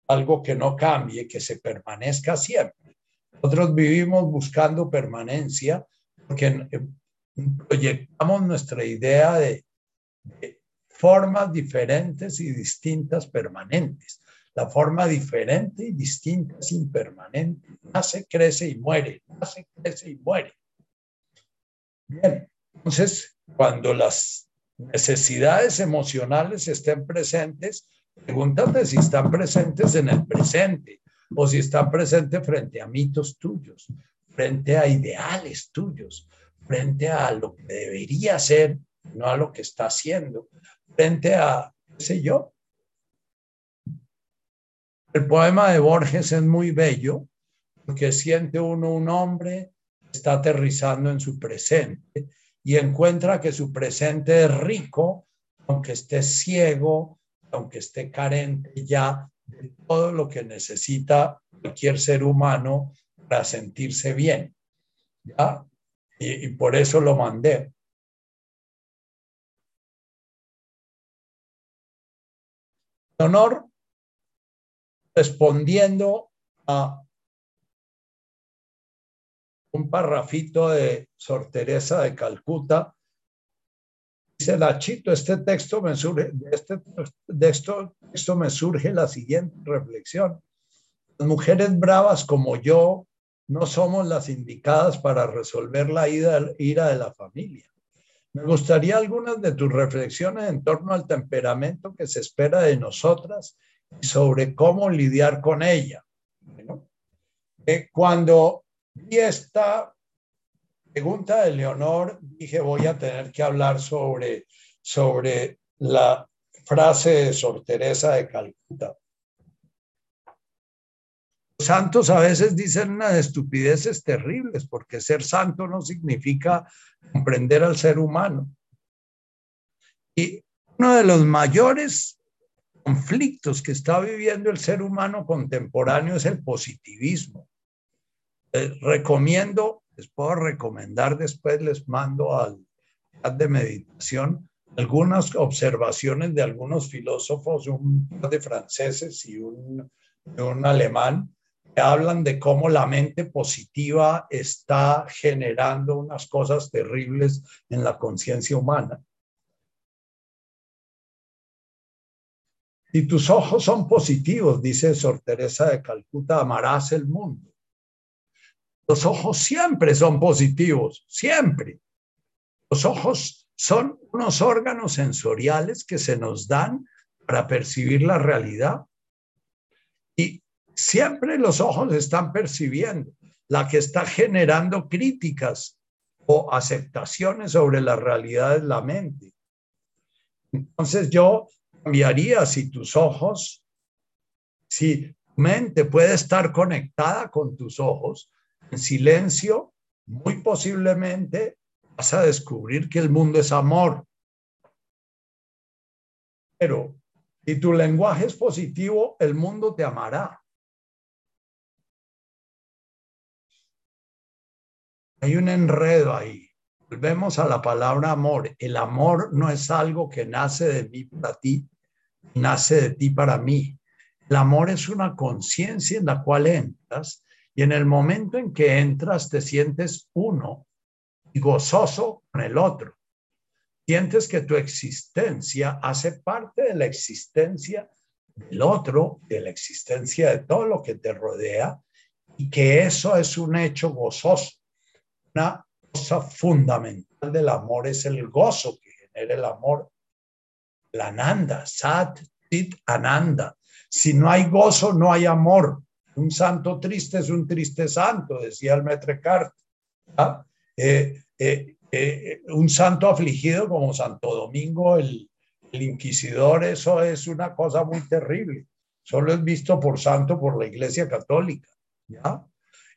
algo que no cambie, que se permanezca siempre. Nosotros vivimos buscando permanencia porque proyectamos nuestra idea de, formas diferentes y distintas permanentes. La forma diferente y distinta es impermanente. Nace, crece y muere. Nace, crece y muere. Bien, entonces, cuando las necesidades emocionales estén presentes, pregúntate si están presentes en el presente o si está presente frente a mitos tuyos, frente a ideales tuyos, frente a lo que debería ser, no a lo que está haciendo, frente a, qué sé yo. El poema de Borges es muy bello porque siente uno un hombre, está aterrizando en su presente y encuentra que su presente es rico, aunque esté ciego, aunque esté carente ya todo lo que necesita cualquier ser humano para sentirse bien. ¿ya? Y, por eso lo mandé. Honor, respondiendo a un parrafito de Sor Teresa de Calcuta, Dice Lachito, este texto me surge, de este texto, texto me surge la siguiente reflexión. Las mujeres bravas como yo no somos las indicadas para resolver la ira de la familia. Me gustaría algunas de tus reflexiones en torno al temperamento que se espera de nosotras y sobre cómo lidiar con ella. Eh, cuando vi esta pregunta de Leonor, dije voy a tener que hablar sobre, sobre la frase de Sor Teresa de Calcuta. Santos a veces dicen unas estupideces terribles, porque ser santo no significa comprender al ser humano. Y uno de los mayores conflictos que está viviendo el ser humano contemporáneo es el positivismo. Eh, recomiendo les puedo recomendar, después les mando al chat de meditación algunas observaciones de algunos filósofos, un de franceses y un, un alemán, hablan de cómo la mente positiva está generando unas cosas terribles en la conciencia humana. Si tus ojos son positivos, dice Sor Teresa de Calcuta, amarás el mundo. Los ojos siempre son positivos, siempre. Los ojos son unos órganos sensoriales que se nos dan para percibir la realidad. Siempre los ojos están percibiendo. La que está generando críticas o aceptaciones sobre la realidad es la mente. Entonces yo cambiaría si tus ojos, si tu mente puede estar conectada con tus ojos en silencio, muy posiblemente vas a descubrir que el mundo es amor. Pero si tu lenguaje es positivo, el mundo te amará. Hay un enredo ahí. Volvemos a la palabra amor. El amor no es algo que nace de mí para ti, nace de ti para mí. El amor es una conciencia en la cual entras y en el momento en que entras te sientes uno y gozoso con el otro. Sientes que tu existencia hace parte de la existencia del otro, de la existencia de todo lo que te rodea y que eso es un hecho gozoso una cosa fundamental del amor es el gozo que genera el amor. La ananda, sat, tit, ananda. Si no hay gozo, no hay amor. Un santo triste es un triste santo, decía el Metre ¿ah? eh, eh, eh, un santo afligido como Santo Domingo, el, el inquisidor, eso es una cosa muy terrible. Solo es visto por santo por la Iglesia Católica. ¿ya?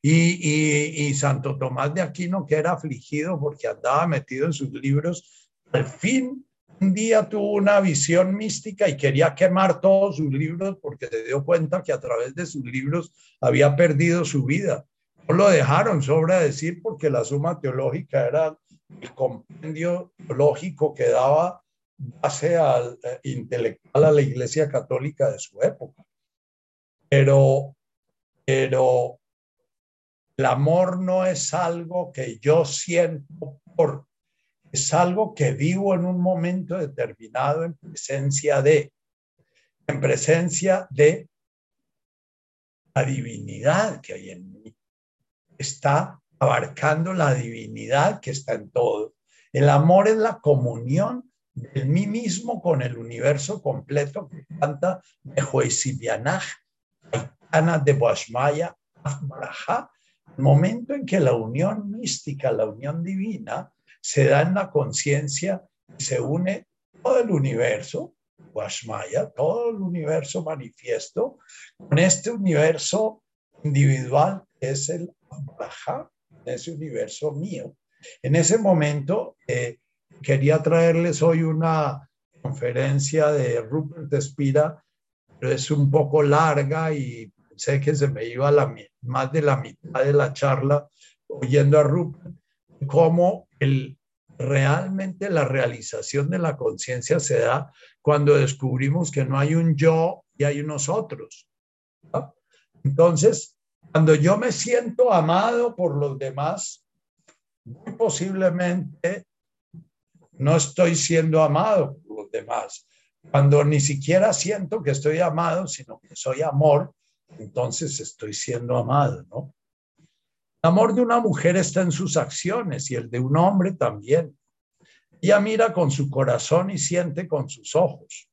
Y, Santo Tomás de Aquino, que era afligido porque andaba metido en sus libros, al fin un día tuvo una visión mística y quería quemar todos sus libros porque se dio cuenta que a través de sus libros había perdido su vida. No lo dejaron, sobra decir, porque la suma teológica era el compendio lógico que daba base al eh, intelectual a la Iglesia Católica de su época. Pero, pero el amor no es algo que yo siento por, es algo que vivo en un momento determinado en presencia de, en presencia de la divinidad que hay en mí. Está abarcando la divinidad que está en todo. El amor es la comunión de mí mismo con el universo completo que canta de Boashmaya, el momento en que la unión mística, la unión divina, se da en la conciencia, se une todo el universo, Washmaya, todo el universo manifiesto, con este universo individual que es el Abraha, ese universo mío. En ese momento eh, quería traerles hoy una conferencia de Rupert Spira, pero es un poco larga y sé que se me iba la, más de la mitad de la charla oyendo a Rupert, cómo el, realmente la realización de la conciencia se da cuando descubrimos que no hay un yo y hay unos otros. Entonces, cuando yo me siento amado por los demás, muy posiblemente no estoy siendo amado por los demás. Cuando ni siquiera siento que estoy amado, sino que soy amor, entonces estoy siendo amado, ¿no? El amor de una mujer está en sus acciones y el de un hombre también. Ella mira con su corazón y siente con sus ojos.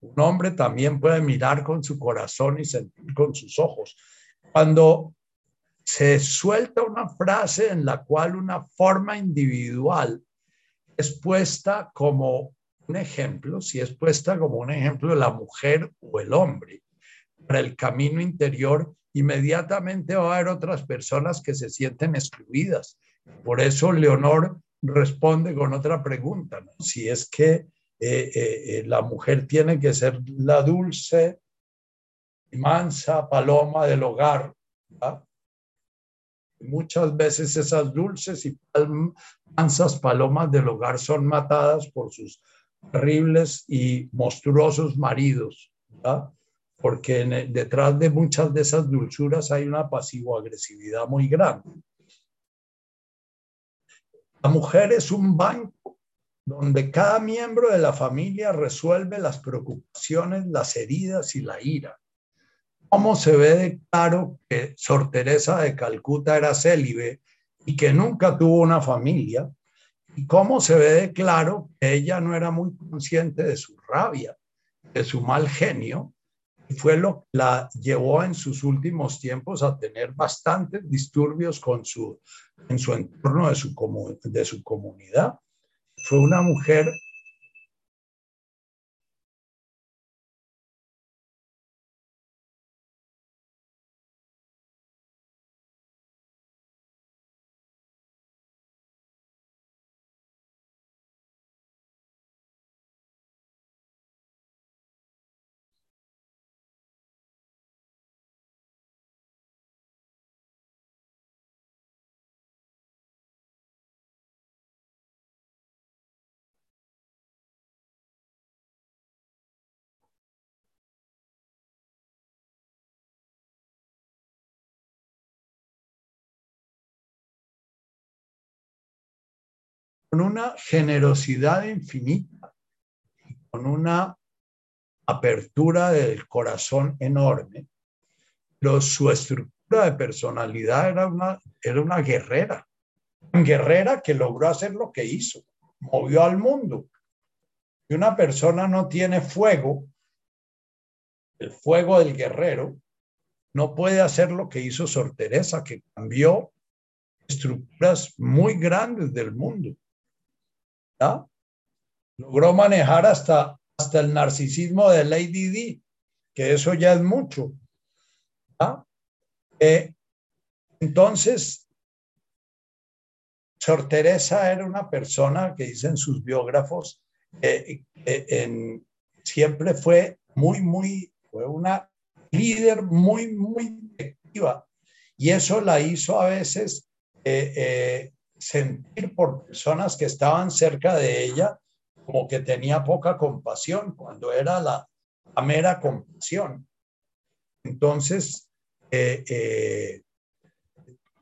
Un hombre también puede mirar con su corazón y sentir con sus ojos. Cuando se suelta una frase en la cual una forma individual es puesta como un ejemplo, si es puesta como un ejemplo de la mujer o el hombre, para el camino interior, inmediatamente va a haber otras personas que se sienten excluidas. Por eso Leonor responde con otra pregunta, si es que eh, eh, eh, la mujer tiene que ser la dulce y mansa paloma del hogar. Muchas veces esas dulces y mansas palomas del hogar son matadas por sus terribles y monstruosos maridos. porque detrás de muchas de esas dulzuras hay una pasivo-agresividad muy grande. La mujer es un banco donde cada miembro de la familia resuelve las preocupaciones, las heridas y la ira. ¿Cómo se ve de claro que Sor Teresa de Calcuta era célibe y que nunca tuvo una familia? ¿Y cómo se ve de claro que ella no era muy consciente de su rabia, de su mal genio? Y fue lo que la llevó en sus últimos tiempos a tener bastantes disturbios con su, en su entorno de su, de su comunidad. Fue una mujer con una generosidad infinita con una apertura del corazón enorme, pero su estructura de personalidad era una, era una guerrera, guerrera que logró hacer lo que hizo, movió al mundo. Y una persona no tiene fuego, el fuego del guerrero, no puede hacer lo que hizo Sor Teresa, que cambió estructuras muy grandes del mundo. Logró manejar hasta, hasta el narcisismo de Lady D, que eso ya es mucho. Eh, entonces, Sor Teresa era una persona que dicen sus biógrafos, eh, siempre fue muy, muy, fue una líder muy, muy activa. Y eso la hizo a veces eh, sentir por personas que estaban cerca de ella como que tenía poca compasión cuando era la, mera compasión. Entonces, eh, eh,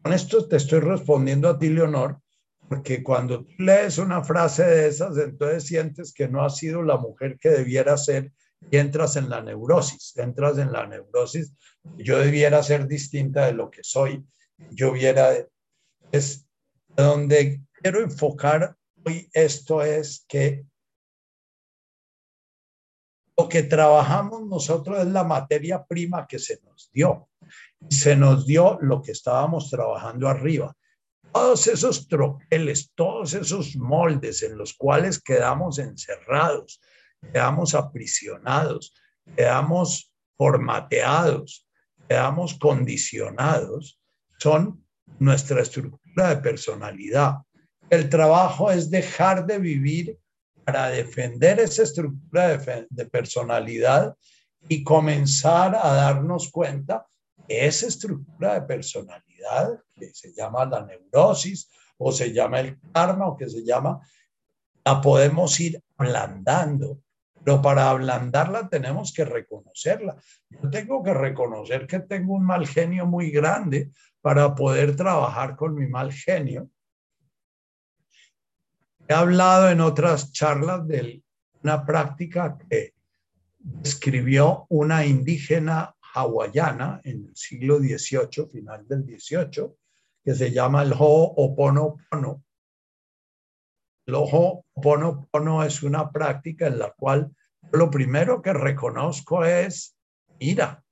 con esto te estoy respondiendo a ti, Leonor, porque cuando tú lees una frase de esas, entonces sientes que no has sido la mujer que debiera ser y entras en la neurosis, entras en la neurosis, yo debiera ser distinta de lo que soy, yo hubiera, es, donde quiero enfocar hoy esto es que lo que trabajamos nosotros es la materia prima que se nos dio. Se nos dio lo que estábamos trabajando arriba. Todos esos troqueles, todos esos moldes en los cuales quedamos encerrados, quedamos aprisionados, quedamos formateados, quedamos condicionados, son nuestra estructura de personalidad. El trabajo es dejar de vivir para defender esa estructura de, personalidad y comenzar a darnos cuenta que esa estructura de personalidad, que se llama la neurosis o se llama el karma o que se llama, la podemos ir ablandando. Pero para ablandarla tenemos que reconocerla. Yo tengo que reconocer que tengo un mal genio muy grande para poder trabajar con mi mal genio. He hablado en otras charlas de una práctica que escribió una indígena hawaiana en el siglo XVIII, final del XVIII, que se llama el Ho'oponopono. El Ho'oponopono es una práctica en la cual lo primero que reconozco es ira.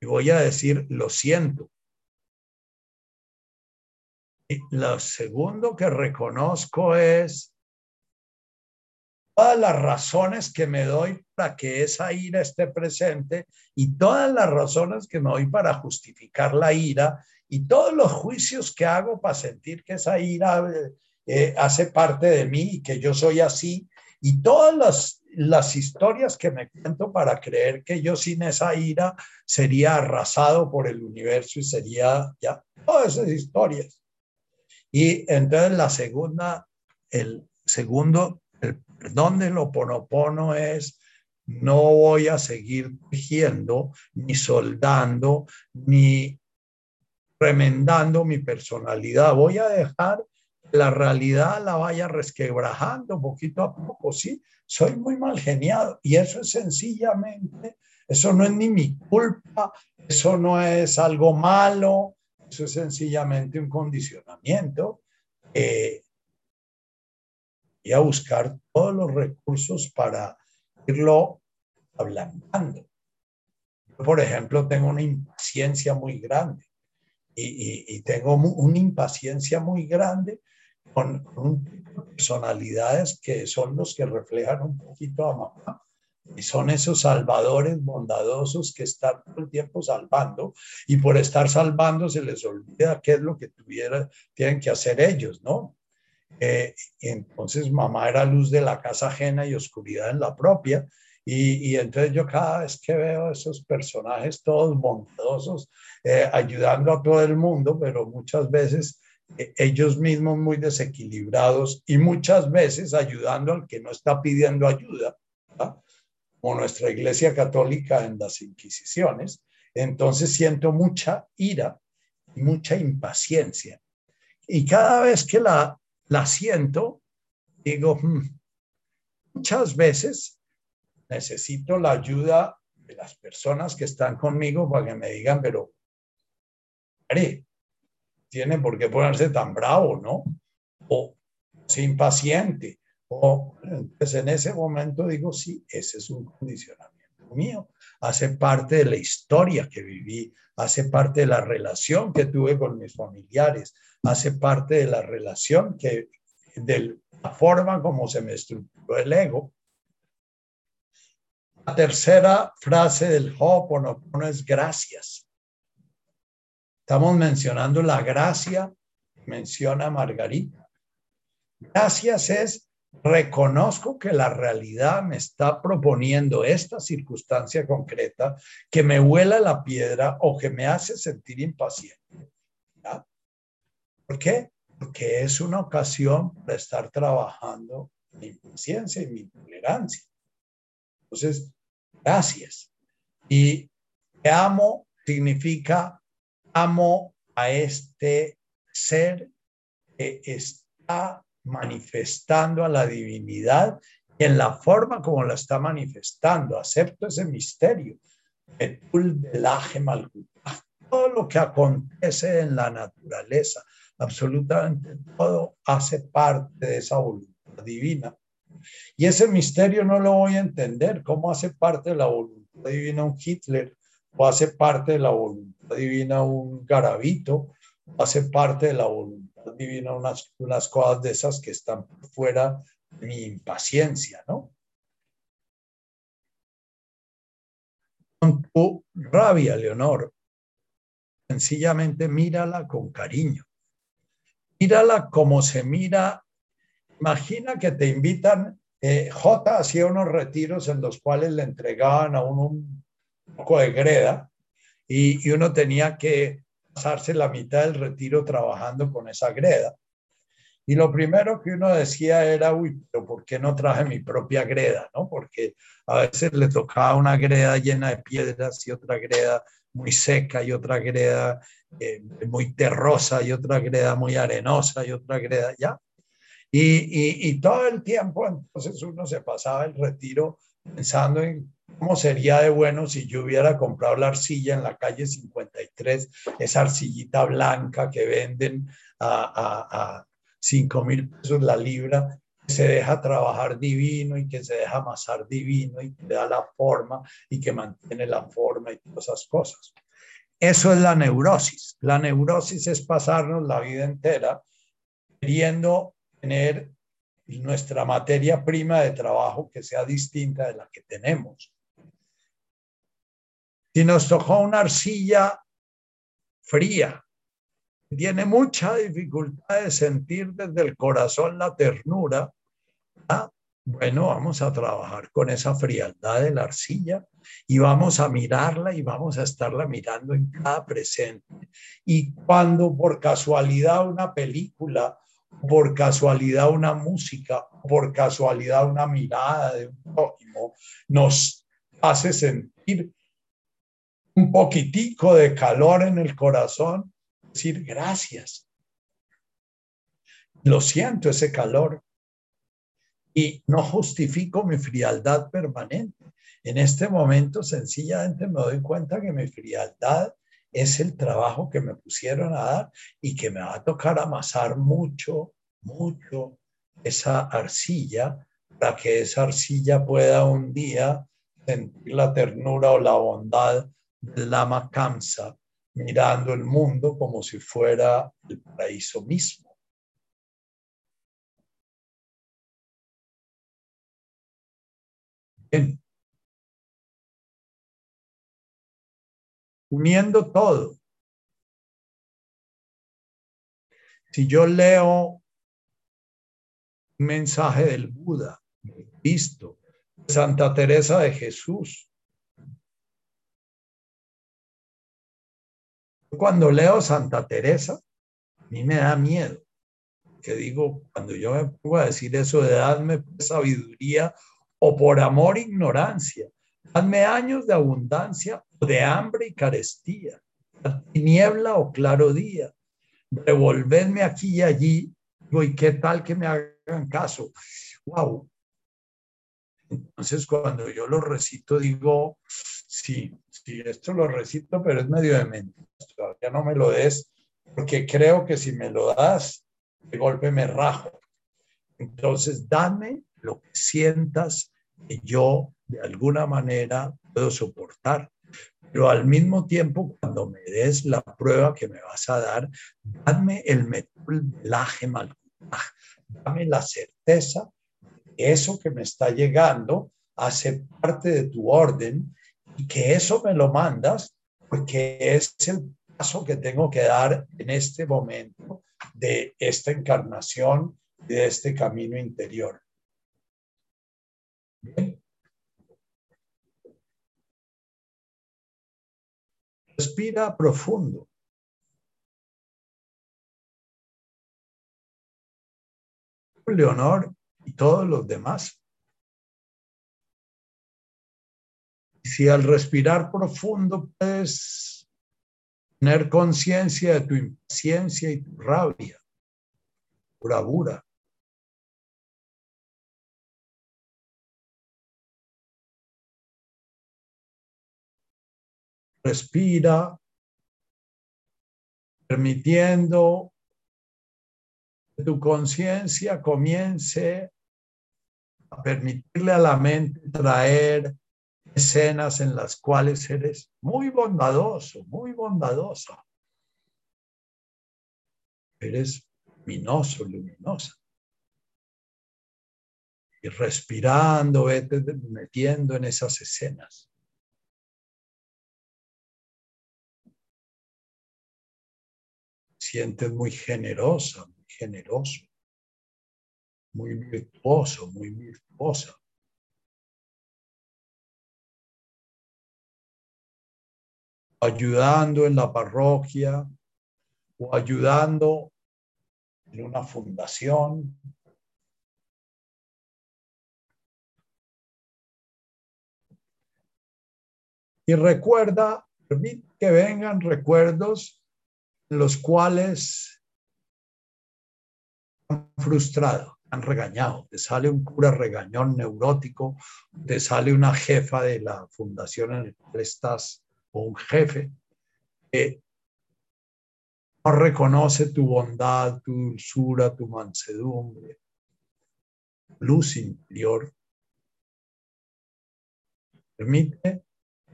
Y voy a decir, lo siento. Lo segundo que reconozco es todas las razones que me doy para que esa ira esté presente y todas las razones que me doy para justificar la ira y todos los juicios que hago para sentir que esa ira eh, hace parte de mí y que yo soy así y todas las, las historias que me cuento para creer que yo sin esa ira sería arrasado por el universo y sería ya todas esas historias. Y entonces la segunda, el segundo, el perdón del oponopono es no voy a seguir tejiendo, ni soldando, ni remendando mi personalidad. Voy a dejar la realidad la vaya resquebrajando poquito a poco, sí, soy muy mal geniado y eso es sencillamente, eso no es ni mi culpa, eso no es algo malo, eso es sencillamente un condicionamiento. Eh, y a buscar todos los recursos para irlo ablandando. por ejemplo, tengo una impaciencia muy grande y, y tengo una impaciencia muy grande con, personalidades que son los que reflejan un poquito a mamá. Y son esos salvadores bondadosos que están todo el tiempo salvando y por estar salvando se les olvida qué es lo que tuviera, tienen que hacer ellos, ¿no? Eh, entonces mamá era luz de la casa ajena y oscuridad en la propia. Y, y entonces yo cada vez que veo esos personajes todos bondadosos, eh, ayudando a todo el mundo, pero muchas veces e, ellos mismos muy desequilibrados y muchas veces ayudando al que no está pidiendo ayuda, como nuestra Iglesia Católica en las Inquisiciones. Entonces siento mucha ira mucha impaciencia. Y cada vez que la, la siento, digo, hmm, muchas veces necesito la ayuda de las personas que están conmigo para que me digan, pero, haré tiene por qué ponerse tan bravo, ¿no? O impaciente. O pues en ese momento digo, sí, ese es un condicionamiento mío. Hace parte de la historia que viví, hace parte de la relación que tuve con mis familiares, hace parte de la relación que, de la forma como se me estructuró el ego. La tercera frase del Ho'oponopono es gracias. Estamos mencionando la gracia, menciona Margarita. Gracias es, reconozco que la realidad me está proponiendo esta circunstancia concreta que me vuela la piedra o que me hace sentir impaciente. ¿Por qué? Porque es una ocasión para estar trabajando mi impaciencia y mi tolerancia. Entonces, gracias. Y amo significa amo a este ser que está manifestando a la divinidad y en la forma como la está manifestando. Acepto ese misterio. Todo lo que acontece en la naturaleza, absolutamente todo hace parte de esa voluntad divina. Y ese misterio no lo voy a entender. ¿Cómo hace parte de la voluntad divina un Hitler? ¿O hace parte de la voluntad divina un garabito, hace parte de la voluntad divina unas, unas cosas de esas que están fuera de mi impaciencia, ¿no? Con tu rabia, Leonor, sencillamente mírala con cariño. Mírala como se mira. Imagina que te invitan, eh, J hacía unos retiros en los cuales le entregaban a uno un poco de greda y, uno tenía que pasarse la mitad del retiro trabajando con esa greda. Y lo primero que uno decía era, uy, pero ¿por qué no traje mi propia greda? ¿no? Porque a veces le tocaba una greda llena de piedras y otra greda muy seca y otra greda eh, muy terrosa y otra greda muy arenosa y otra greda, ¿ya? Y, y, y todo el tiempo entonces uno se pasaba el retiro pensando en ¿Cómo sería de bueno si yo hubiera comprado la arcilla en la calle 53, esa arcillita blanca que venden a, a, 5 mil pesos la libra, que se deja trabajar divino y que se deja amasar divino y que da la forma y que mantiene la forma y todas esas cosas? Eso es la neurosis. La neurosis es pasarnos la vida entera queriendo tener nuestra materia prima de trabajo que sea distinta de la que tenemos. Si nos tocó una arcilla fría, tiene mucha dificultad de sentir desde el corazón la ternura, ¿ah? bueno, vamos a trabajar con esa frialdad de la arcilla y vamos a mirarla y vamos a estarla mirando en cada presente. Y cuando por casualidad una película por casualidad una música, por casualidad una mirada de un prójimo, nos hace sentir un poquitico de calor en el corazón, decir gracias. Lo siento ese calor y no justifico mi frialdad permanente. En este momento sencillamente me doy cuenta que mi frialdad es el trabajo que me pusieron a dar y que me va a tocar amasar mucho, mucho esa arcilla para que esa arcilla pueda un día sentir la ternura o la bondad del Lama Kamsa, mirando el mundo como si fuera el paraíso mismo. Bien. Uniendo todo. Si yo leo un mensaje del Buda, de Cristo, de Santa Teresa de Jesús, Cuando leo Santa Teresa, a mí me da miedo. Que digo, cuando yo me pongo a decir eso de dadme sabiduría o por amor ignorancia, dadme años de abundancia o de hambre y carestía, tiniebla o claro día, revolvedme aquí y allí, digo, ¿y qué tal que me hagan caso? Wow. Entonces, cuando yo lo recito, digo, sí, sí, esto lo recito, pero es medio de mente todavía no me lo des, porque creo que si me lo das, de golpe me rajo. Entonces, dame lo que sientas que yo de alguna manera puedo soportar. Pero al mismo tiempo, cuando me des la prueba que me vas a dar, dame el metul mal dame la certeza que eso que me está llegando hace parte de tu orden y que eso me lo mandas porque es el paso que tengo que dar en este momento de esta encarnación, de este camino interior. Respira profundo. Leonor y todos los demás. Si al respirar profundo puedes tener conciencia de tu impaciencia y tu rabia, bravura. Respira, permitiendo que tu conciencia comience a permitirle a la mente traer escenas en las cuales eres muy bondadoso, muy bondadosa. Eres luminoso, luminosa. Y respirando, vete metiendo en esas escenas. Sientes muy generosa, muy generoso, muy virtuoso, muy virtuosa. Ayudando en la parroquia o ayudando en una fundación. Y recuerda, permite que vengan recuerdos en los cuales han frustrado, han regañado. Te sale un cura regañón neurótico, te sale una jefa de la fundación en la cual estás o un jefe que no reconoce tu bondad, tu dulzura, tu mansedumbre, luz interior, permite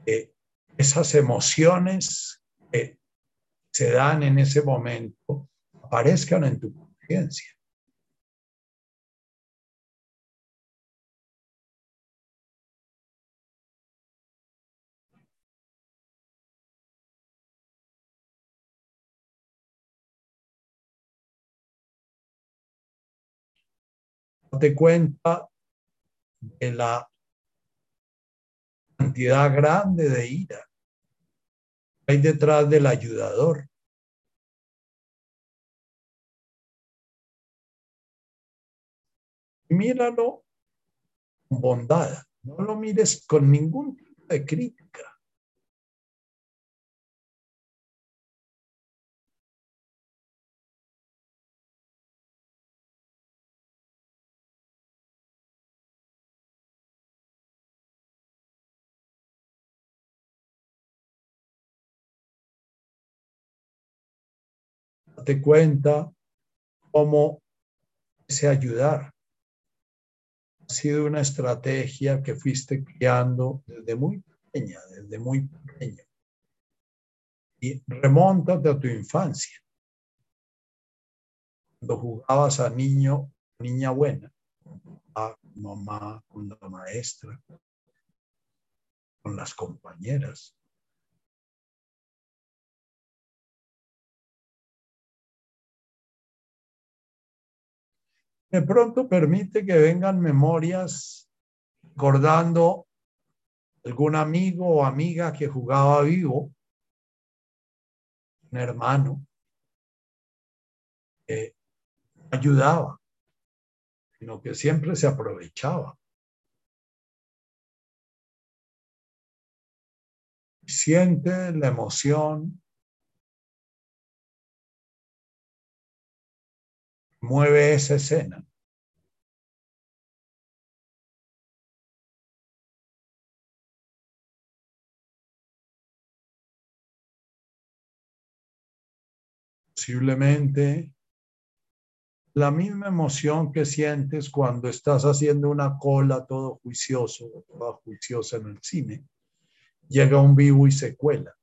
que esas emociones que se dan en ese momento aparezcan en tu conciencia. Date cuenta de la cantidad grande de ira hay detrás del ayudador. míralo con bondad. No lo mires con ningún tipo de crítica. Date cuenta cómo ese ayudar ha sido una estrategia que fuiste criando desde muy pequeña, desde muy pequeño. Y remóntate a tu infancia. Cuando jugabas a niño, niña buena, a mamá, con la maestra, con las compañeras. De pronto permite que vengan memorias recordando algún amigo o amiga que jugaba vivo, un hermano, que ayudaba, sino que siempre se aprovechaba. Siente la emoción mueve esa escena. Posiblemente la misma emoción que sientes cuando estás haciendo una cola todo juicioso o toda juiciosa en el cine, llega un vivo y se cuela.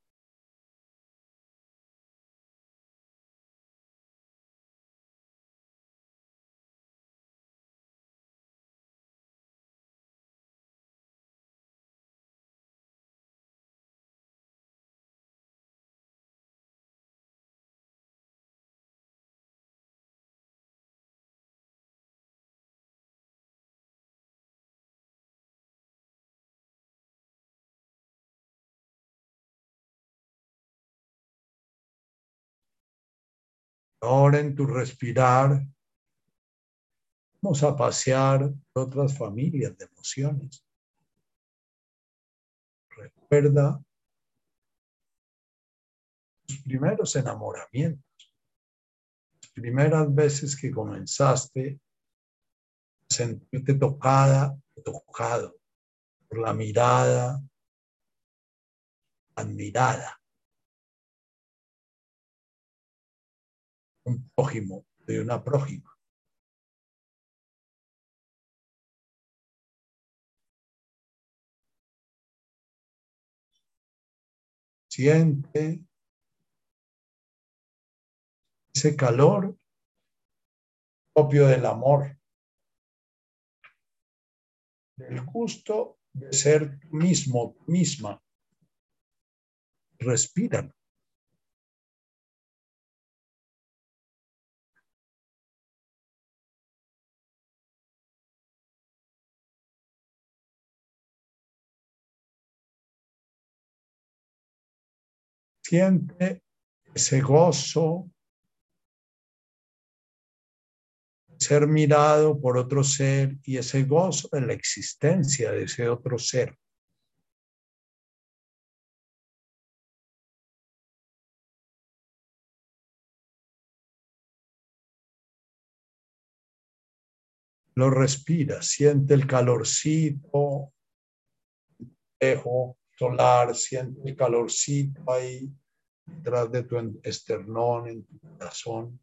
Ahora en tu respirar, vamos a pasear por otras familias de emociones. Recuerda tus primeros enamoramientos, las primeras veces que comenzaste a sentirte tocada, tocado por la mirada admirada. Un prójimo, de una prójima. Siente ese calor propio del amor, del gusto de ser tú mismo, misma. Respíralo. Siente ese gozo, ser mirado por otro ser y ese gozo de la existencia de ese otro ser. Lo respira, siente el calorcito, dejo solar, siente el calorcito ahí detrás de tu esternón, en tu corazón.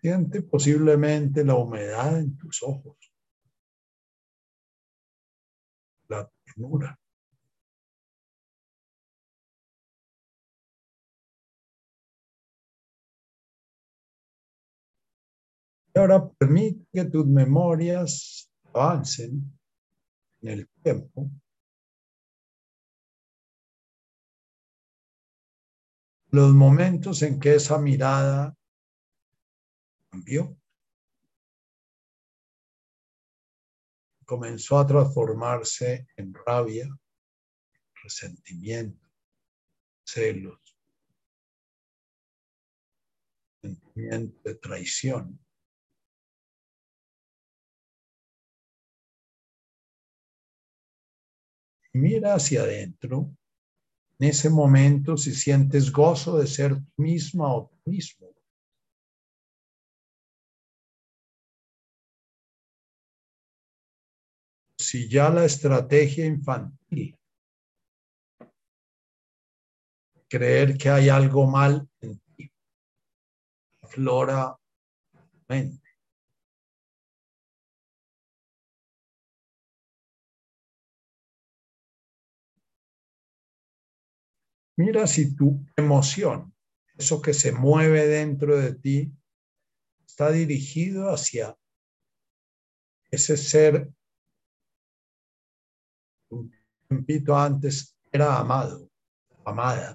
Siente posiblemente la humedad en tus ojos, la ternura. Y ahora permite que tus memorias avancen en el tiempo los momentos en que esa mirada cambió, comenzó a transformarse en rabia, resentimiento, celos. sentimiento de traición. Mira hacia adentro. En ese momento, si sientes gozo de ser tú misma o tú mismo. Si ya la estrategia infantil, creer que hay algo mal en ti, flora mente. Mira si tu emoción, eso que se mueve dentro de ti, está dirigido hacia ese ser, un antes era amado, amada.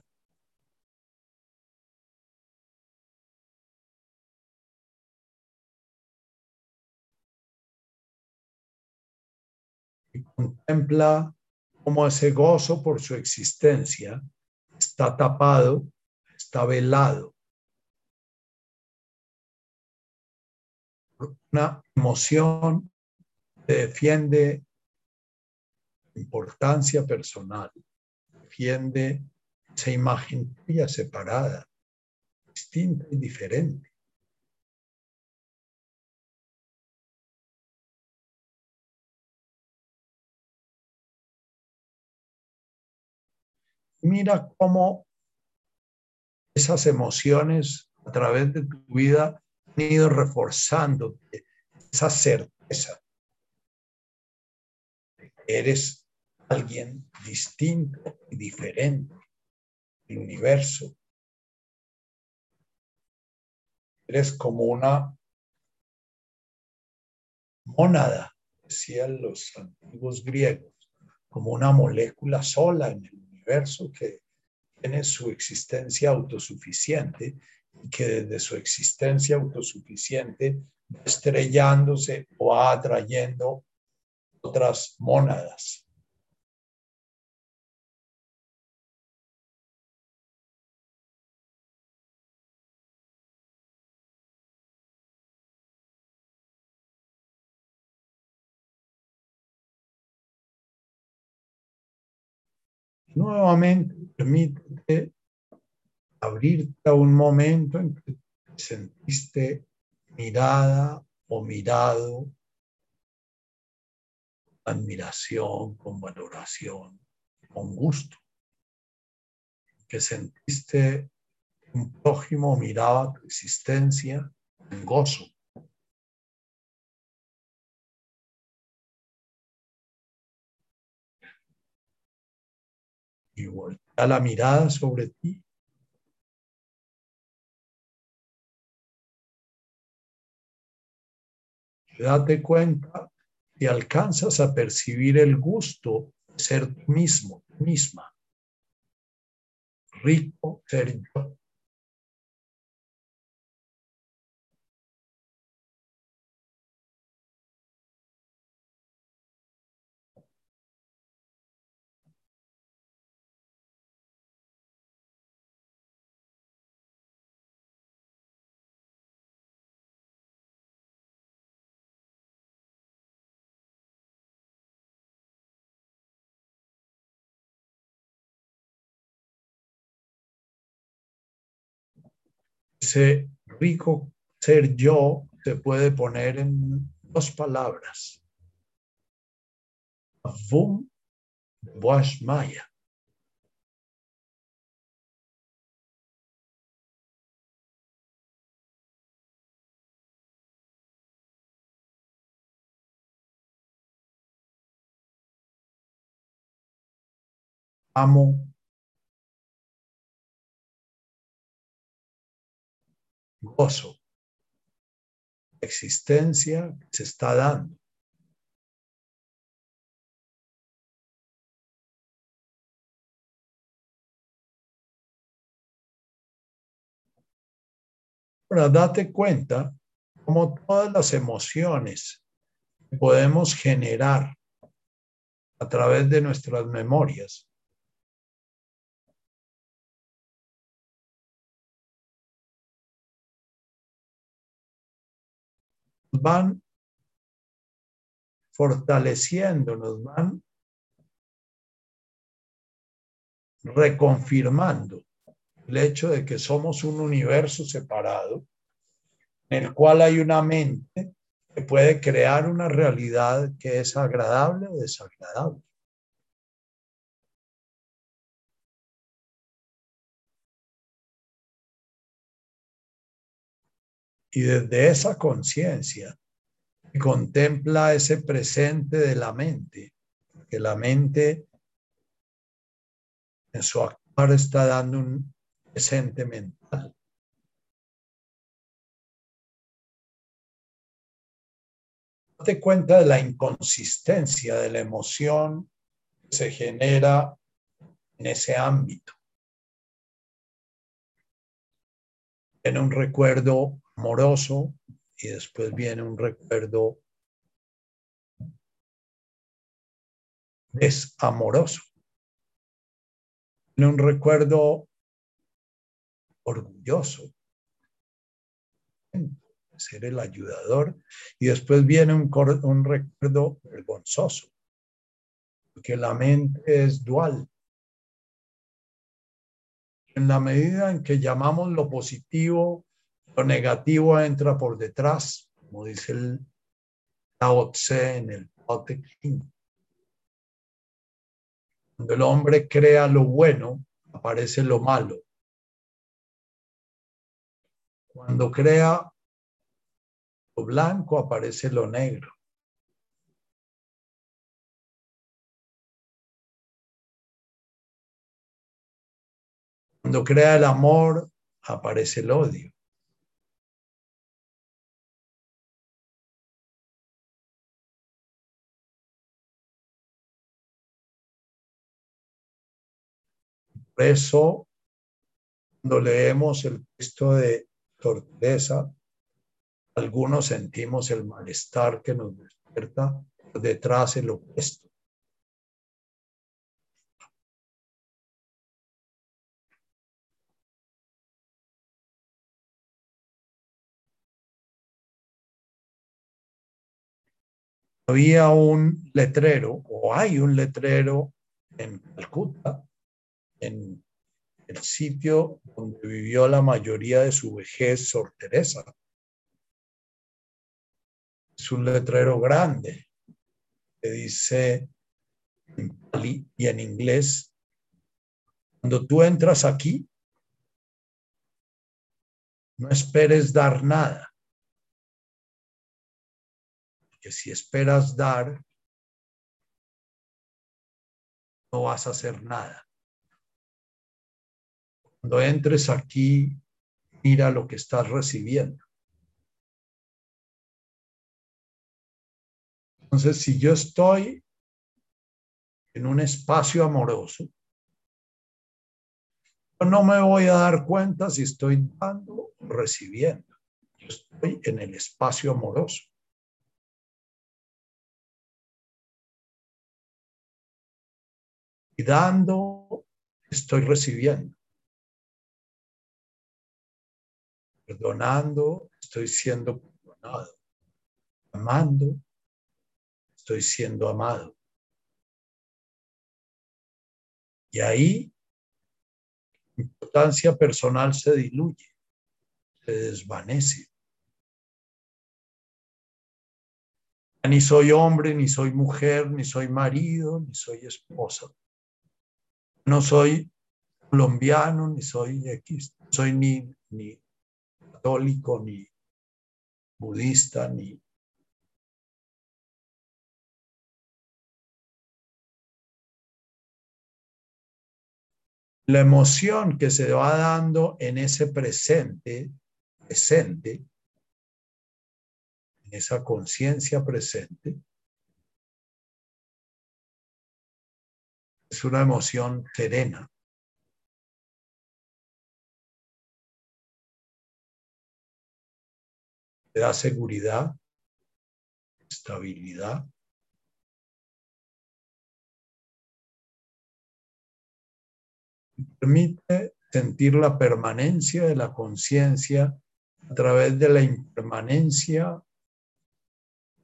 Y contempla cómo ese gozo por su existencia está tapado, está velado. Una emoción defiende importancia personal, defiende esa imagen tuya separada, distinta y diferente. Mira cómo esas emociones a través de tu vida han ido reforzando esa certeza. Eres alguien distinto y diferente del universo. Eres como una mónada, decían los antiguos griegos, como una molécula sola en el universo que tiene su existencia autosuficiente y que desde su existencia autosuficiente estrellándose o atrayendo otras mónadas. Nuevamente permítete abrirte a un momento en que te sentiste mirada o mirado, admiración, con valoración, con gusto, que sentiste un prójimo miraba tu existencia en gozo. Y voltea la mirada sobre ti. date cuenta y alcanzas a percibir el gusto de ser tú mismo, misma. Rico ser yo. Ese rico ser yo se puede poner en dos palabras. Vum Maya. Amo gozo, existencia que se está dando. Ahora, date cuenta cómo todas las emociones que podemos generar a través de nuestras memorias van fortaleciendo, nos van reconfirmando el hecho de que somos un universo separado en el cual hay una mente que puede crear una realidad que es agradable o desagradable. Y desde esa conciencia contempla ese presente de la mente, que la mente en su actuar está dando un presente mental. Date cuenta de la inconsistencia de la emoción que se genera en ese ámbito. En un recuerdo amoroso y después viene un recuerdo desamoroso. Viene un recuerdo orgulloso, ser el ayudador, y después viene un, un recuerdo vergonzoso, porque la mente es dual. En la medida en que llamamos lo positivo lo negativo entra por detrás, como dice el Tao Tse en el Cuando el hombre crea lo bueno, aparece lo malo. Cuando crea lo blanco, aparece lo negro. Cuando crea el amor, aparece el odio. Por eso, cuando leemos el texto de Torteza, algunos sentimos el malestar que nos despierta detrás el opuesto. Había un letrero, o hay un letrero en Calcuta, en el sitio donde vivió la mayoría de su vejez Sor Teresa. Es un letrero grande que dice en y en inglés, cuando tú entras aquí, no esperes dar nada. Porque si esperas dar, no vas a hacer nada. Cuando entres aquí, mira lo que estás recibiendo. Entonces, si yo estoy en un espacio amoroso, no me voy a dar cuenta si estoy dando o recibiendo. Yo estoy en el espacio amoroso. Y dando, estoy recibiendo. Perdonando, estoy siendo perdonado. Amando, estoy siendo amado. Y ahí importancia personal se diluye, se desvanece. Ni soy hombre, ni soy mujer, ni soy marido, ni soy esposa. No soy colombiano, ni soy X, soy ni, ni católico, ni budista, ni... La emoción que se va dando en ese presente, presente, en esa conciencia presente, es una emoción serena, da seguridad, estabilidad. Permite sentir la permanencia de la conciencia a través de la impermanencia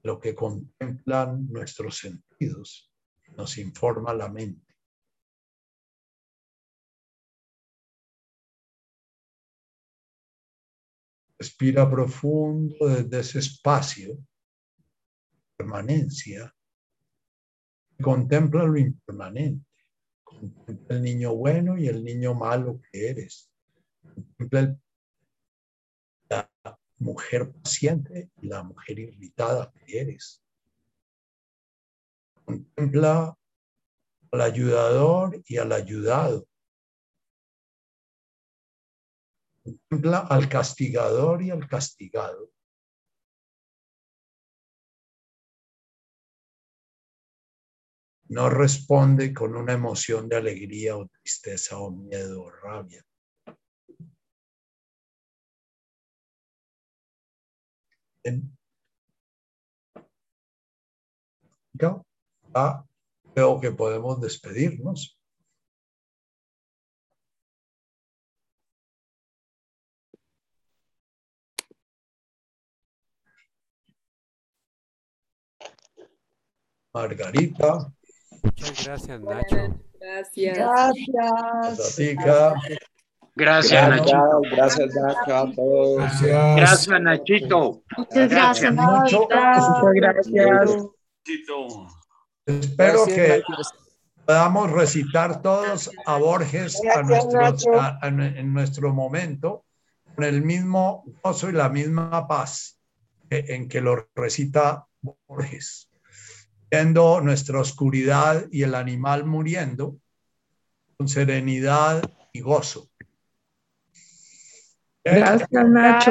lo que contemplan nuestros sentidos, nos informa la mente. Respira profundo desde ese espacio, permanencia. Contempla lo impermanente. Contempla el niño bueno y el niño malo que eres. Contempla la mujer paciente y la mujer irritada que eres. Contempla al ayudador y al ayudado. Contempla al castigador y al castigado. No responde con una emoción de alegría o tristeza o miedo o rabia. Ya, creo que podemos despedirnos. Margarita. Muchas gracias, Nacho. Gracias. Tatica. Gracias, Nachito. Gracias, Nacho, a todos. Gracias. Gracias, Nachito. Muchas gracias. Mucho. gracias. Espero Gracias, que Nacho. podamos recitar todos a Borges a nuestro, a- a- en nuestro momento con el mismo gozo y la misma paz en que lo recita Borges, viendo nuestra oscuridad y el animal muriendo con serenidad y gozo. Gracias, Nacho.